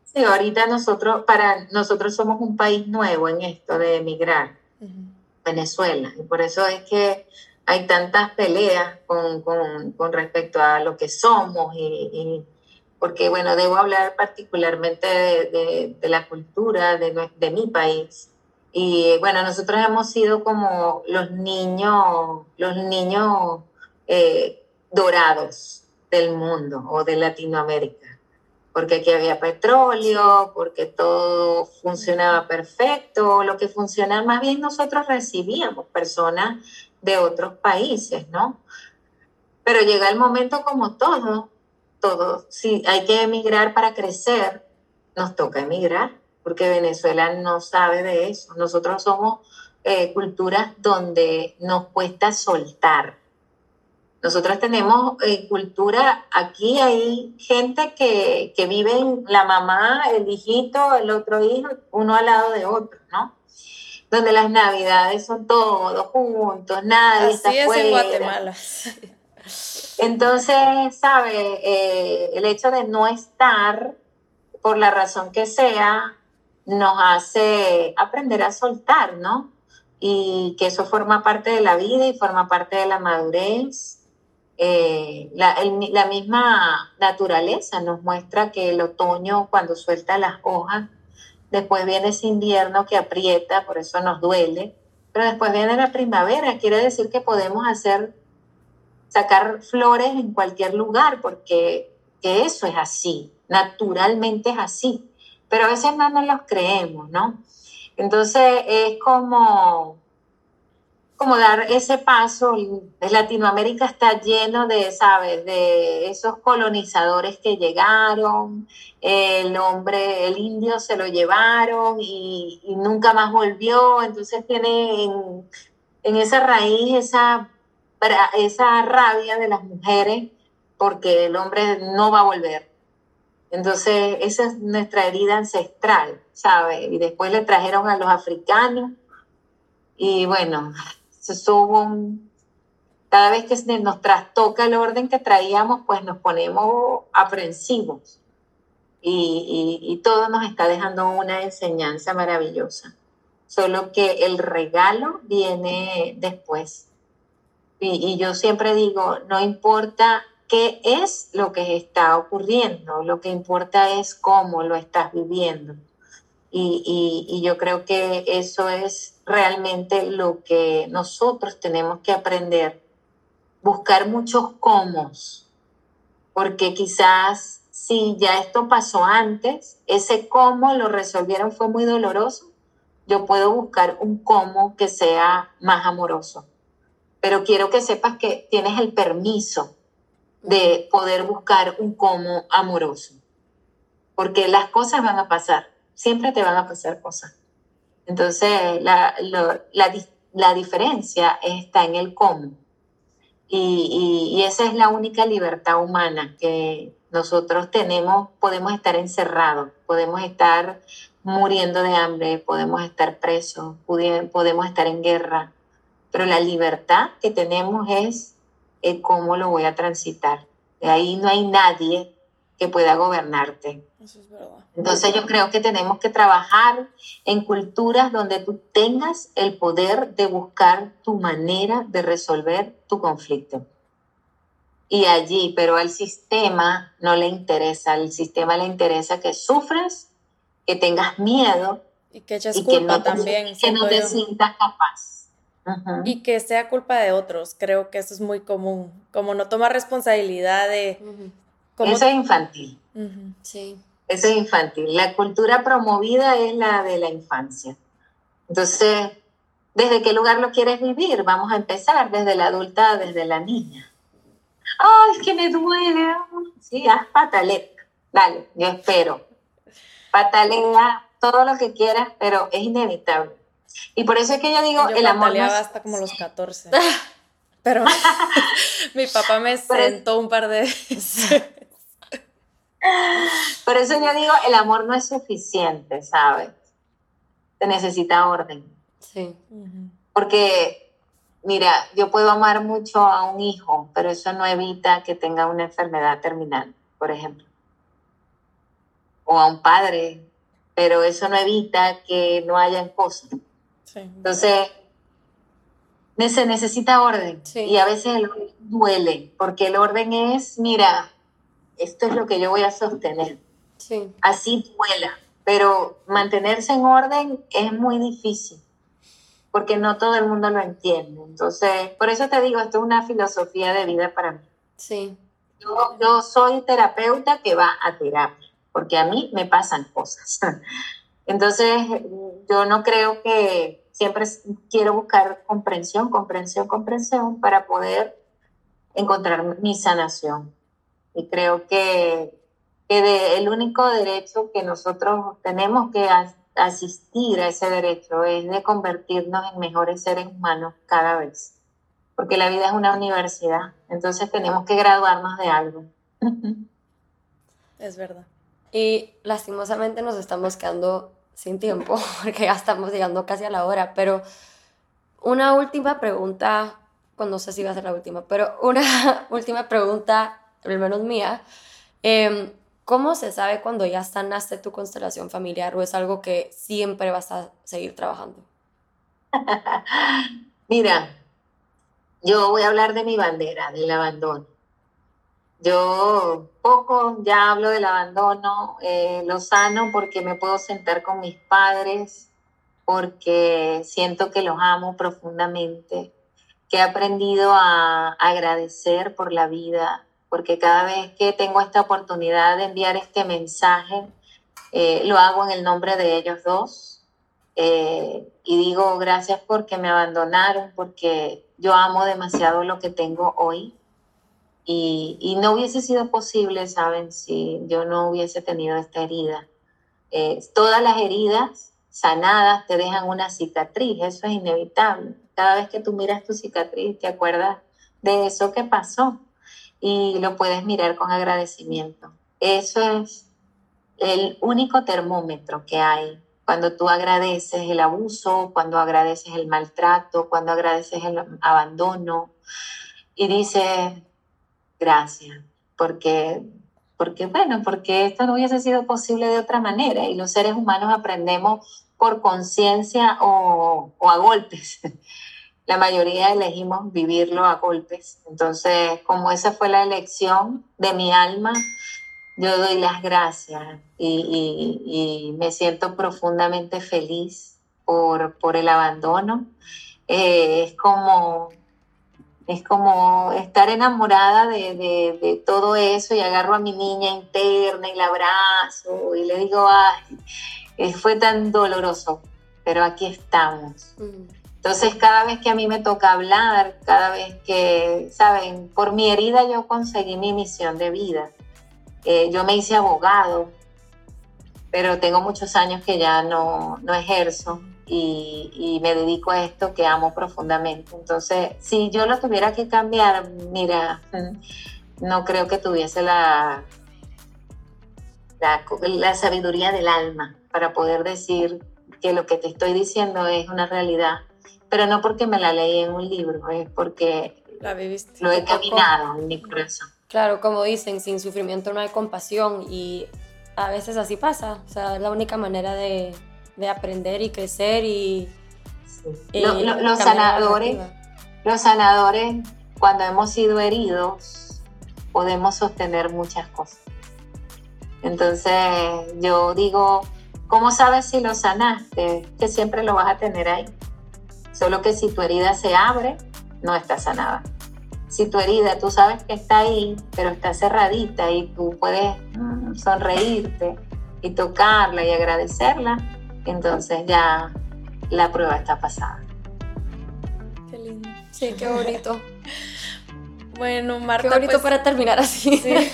Sí, ahorita nosotros, para nosotros somos un país nuevo en esto de emigrar, Venezuela, y por eso es que hay tantas peleas con, con, respecto a lo que somos y, porque bueno, debo hablar particularmente de, la cultura de, de, mi país. Y bueno, nosotros hemos sido como los niños, los niños eh, dorados del mundo o de Latinoamérica, porque aquí había petróleo, porque todo funcionaba perfecto, lo que funcionaba más bien nosotros recibíamos personas de otros países, ¿no? Pero llega el momento como todo, todo, si hay que emigrar para crecer, nos toca emigrar, porque Venezuela no sabe de eso. Nosotros somos eh, culturas donde nos cuesta soltar. Nosotros tenemos eh, cultura, aquí hay gente que, que vive la mamá, el hijito, el otro hijo, uno al lado de otro, ¿no? donde las navidades son todos juntos, nadie Así es en Guatemala. Entonces, ¿sabe? Eh, el hecho de no estar, por la razón que sea, nos hace aprender a soltar, ¿no? Y que eso forma parte de la vida y forma parte de la madurez. Eh, la, la misma naturaleza nos muestra que el otoño, cuando suelta las hojas, después viene ese invierno que aprieta, por eso nos duele, pero después viene la primavera, quiere decir que podemos hacer, sacar flores en cualquier lugar, porque eso es así, naturalmente es así, pero a veces no nos los creemos, ¿no? Entonces es como como dar ese paso. Latinoamérica está lleno de, ¿sabes?, de esos colonizadores que llegaron, el hombre, el indio se lo llevaron y, nunca más volvió, entonces tiene en, esa raíz esa, esa rabia de las mujeres porque el hombre no va a volver. Entonces, esa es nuestra herida ancestral, ¿sabes? Y después le trajeron a los africanos y bueno, cada vez que nos trastoca el orden que traíamos, pues nos ponemos aprensivos. Y, todo nos está dejando una enseñanza maravillosa. Solo que el regalo viene después. Y, yo siempre digo, no importa qué es lo que está ocurriendo, lo que importa es cómo lo estás viviendo. Y, yo creo que eso es realmente lo que nosotros tenemos que aprender. Buscar muchos cómo, porque quizás si ya esto pasó antes, ese cómo lo resolvieron fue muy doloroso, yo puedo buscar un cómo que sea más amoroso. Pero quiero que sepas que tienes el permiso de poder buscar un cómo amoroso, porque las cosas van a pasar siempre te van a pasar cosas. Entonces, la, la, diferencia está en el cómo. Y, y, esa es la única libertad humana que nosotros tenemos, podemos estar encerrados, podemos estar muriendo de hambre, podemos estar presos, podemos estar en guerra, pero la libertad que tenemos es el cómo lo voy a transitar. De ahí no hay nadie que pueda gobernarte. Eso es verdad. Entonces yo creo que tenemos que trabajar en culturas donde tú tengas el poder de buscar tu manera de resolver tu conflicto. Y allí, pero al sistema no le interesa, al sistema le interesa que sufras, que tengas miedo y que, no también, que no te sientas capaz. Y que sea culpa de otros, creo que eso es muy común, como no tomar responsabilidad de... Eso es infantil. Sí. Eso es infantil. La cultura promovida es la de la infancia. Entonces, ¿desde qué lugar lo quieres vivir? Vamos a empezar, desde la adulta, desde la niña. ¡Ay, es que me duele! Sí, haz pataleta. Dale, yo espero. Patalea todo lo que quieras, pero es inevitable. Y por eso es que yo digo, el amor no hasta como los 14. [laughs] Pero [laughs] [laughs] mi papá me sentó un par de veces. Por eso yo digo, el amor no es suficiente, ¿sabes? Se necesita orden. Sí. Porque, mira, yo puedo amar mucho a un hijo, pero eso no evita que tenga una enfermedad terminal, por ejemplo. O a un padre, pero eso no evita que no hayan cosas. Sí. Entonces, se necesita orden. Y a veces el orden duele, porque el orden es, mira, esto es lo que yo voy a sostener. Sí. Así duela, pero mantenerse en orden es muy difícil, porque no todo el mundo lo entiende. Entonces, por eso te digo, esto es una filosofía de vida para mí. Sí. Yo, yo soy terapeuta que va a terapia, porque a mí me pasan cosas. [laughs] Entonces, yo no creo que siempre quiero buscar comprensión, comprensión, comprensión para poder encontrar mi sanación. Y creo que, el único derecho que nosotros tenemos que asistir a ese derecho es de convertirnos en mejores seres humanos cada vez. Porque la vida es una universidad, entonces tenemos que graduarnos de algo. [laughs] Es verdad. Y lastimosamente nos estamos quedando sin tiempo, [laughs] porque ya estamos llegando casi a la hora, pero una última pregunta, pues no sé si va a ser la última, pero una [laughs] última pregunta al menos mía, em, ¿cómo se sabe cuando ya sanaste tu constelación familiar o es algo que siempre vas a seguir trabajando? [laughs] Mira, yo voy a hablar de mi bandera, del abandono. Yo poco ya hablo del abandono, eh, lo sano porque me puedo sentar con mis padres, porque siento que los amo profundamente, que he aprendido a agradecer por la vida, porque cada vez que tengo esta oportunidad de enviar este mensaje, eh, lo hago en el nombre de ellos dos. Eh, y digo gracias porque me abandonaron, porque yo amo demasiado lo que tengo hoy. Y, no hubiese sido posible, ¿saben? Si yo no hubiese tenido esta herida. Eh, todas las heridas sanadas te dejan una cicatriz, eso es inevitable. Cada vez que tú miras tu cicatriz, te acuerdas de eso que pasó y lo puedes mirar con agradecimiento. Eso es el único termómetro que hay cuando tú agradeces el abuso, cuando agradeces el maltrato, cuando agradeces el abandono y dices gracias, porque, porque bueno, porque esto no hubiese sido posible de otra manera y los seres humanos aprendemos por conciencia o, a golpes. [laughs] la mayoría elegimos vivirlo a golpes. Entonces, como esa fue la elección de mi alma, yo doy las gracias y, me siento profundamente feliz por, por el abandono. Eh, es como es como estar enamorada de, de, todo eso y agarro a mi niña interna y la abrazo y le digo, ay, fue tan doloroso, pero aquí estamos. Mm. Entonces, cada vez que a mí me toca hablar, cada vez que, saben, por mi herida yo conseguí mi misión de vida. Eh, yo me hice abogado, pero tengo muchos años que ya no, no ejerzo. Y, me dedico a esto que amo profundamente. Entonces, si yo lo tuviera que cambiar, mira, no creo que tuviese la, la, sabiduría del alma para poder decir que lo que te estoy diciendo es una realidad, pero no porque me la leí en un libro, es porque lo he caminado en mi corazón. Claro, como dicen, sin sufrimiento no hay compasión y a veces así pasa, o sea, es la única manera de, de aprender y crecer y... los sanadores, los sanadores, cuando hemos sido heridos, podemos sostener muchas cosas. Entonces, yo digo, ¿cómo sabes si lo sanaste? Que siempre lo vas a tener ahí. Solo que si tu herida se abre, no está sanada. Si tu herida, tú sabes que está ahí, pero está cerradita y tú puedes mm, sonreírte y tocarla y agradecerla, entonces ya la prueba está pasada. Qué lindo. Sí, qué bonito. [laughs] Bueno, Marta. Qué bonito pues, para terminar así. [laughs]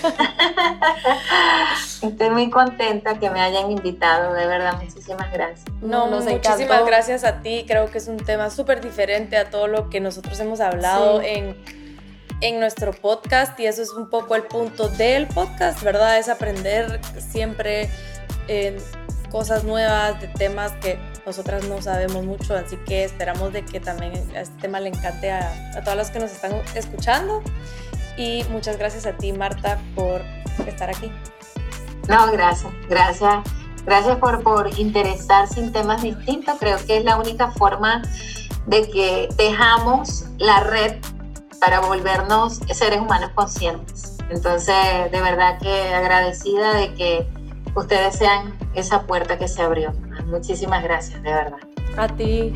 Estoy muy contenta que me hayan invitado, de verdad, muchísimas gracias. No, muchísimas gracias a ti. Creo que es un tema súper diferente a todo lo que nosotros hemos hablado en, en nuestro podcast y eso es un poco el punto del podcast, ¿verdad? Es aprender siempre. en cosas nuevas, de temas que nosotras no sabemos mucho, así que esperamos de que también este tema le encante a, a todas las que nos están escuchando. Y muchas gracias a ti, Marta, por estar aquí. No, gracias, gracias. Gracias por, por interesarse en temas distintos. Creo que es la única forma de que dejamos la red para volvernos seres humanos conscientes. Entonces, de verdad que agradecida de que ustedes sean esa puerta que se abrió. Muchísimas gracias, de verdad. A ti.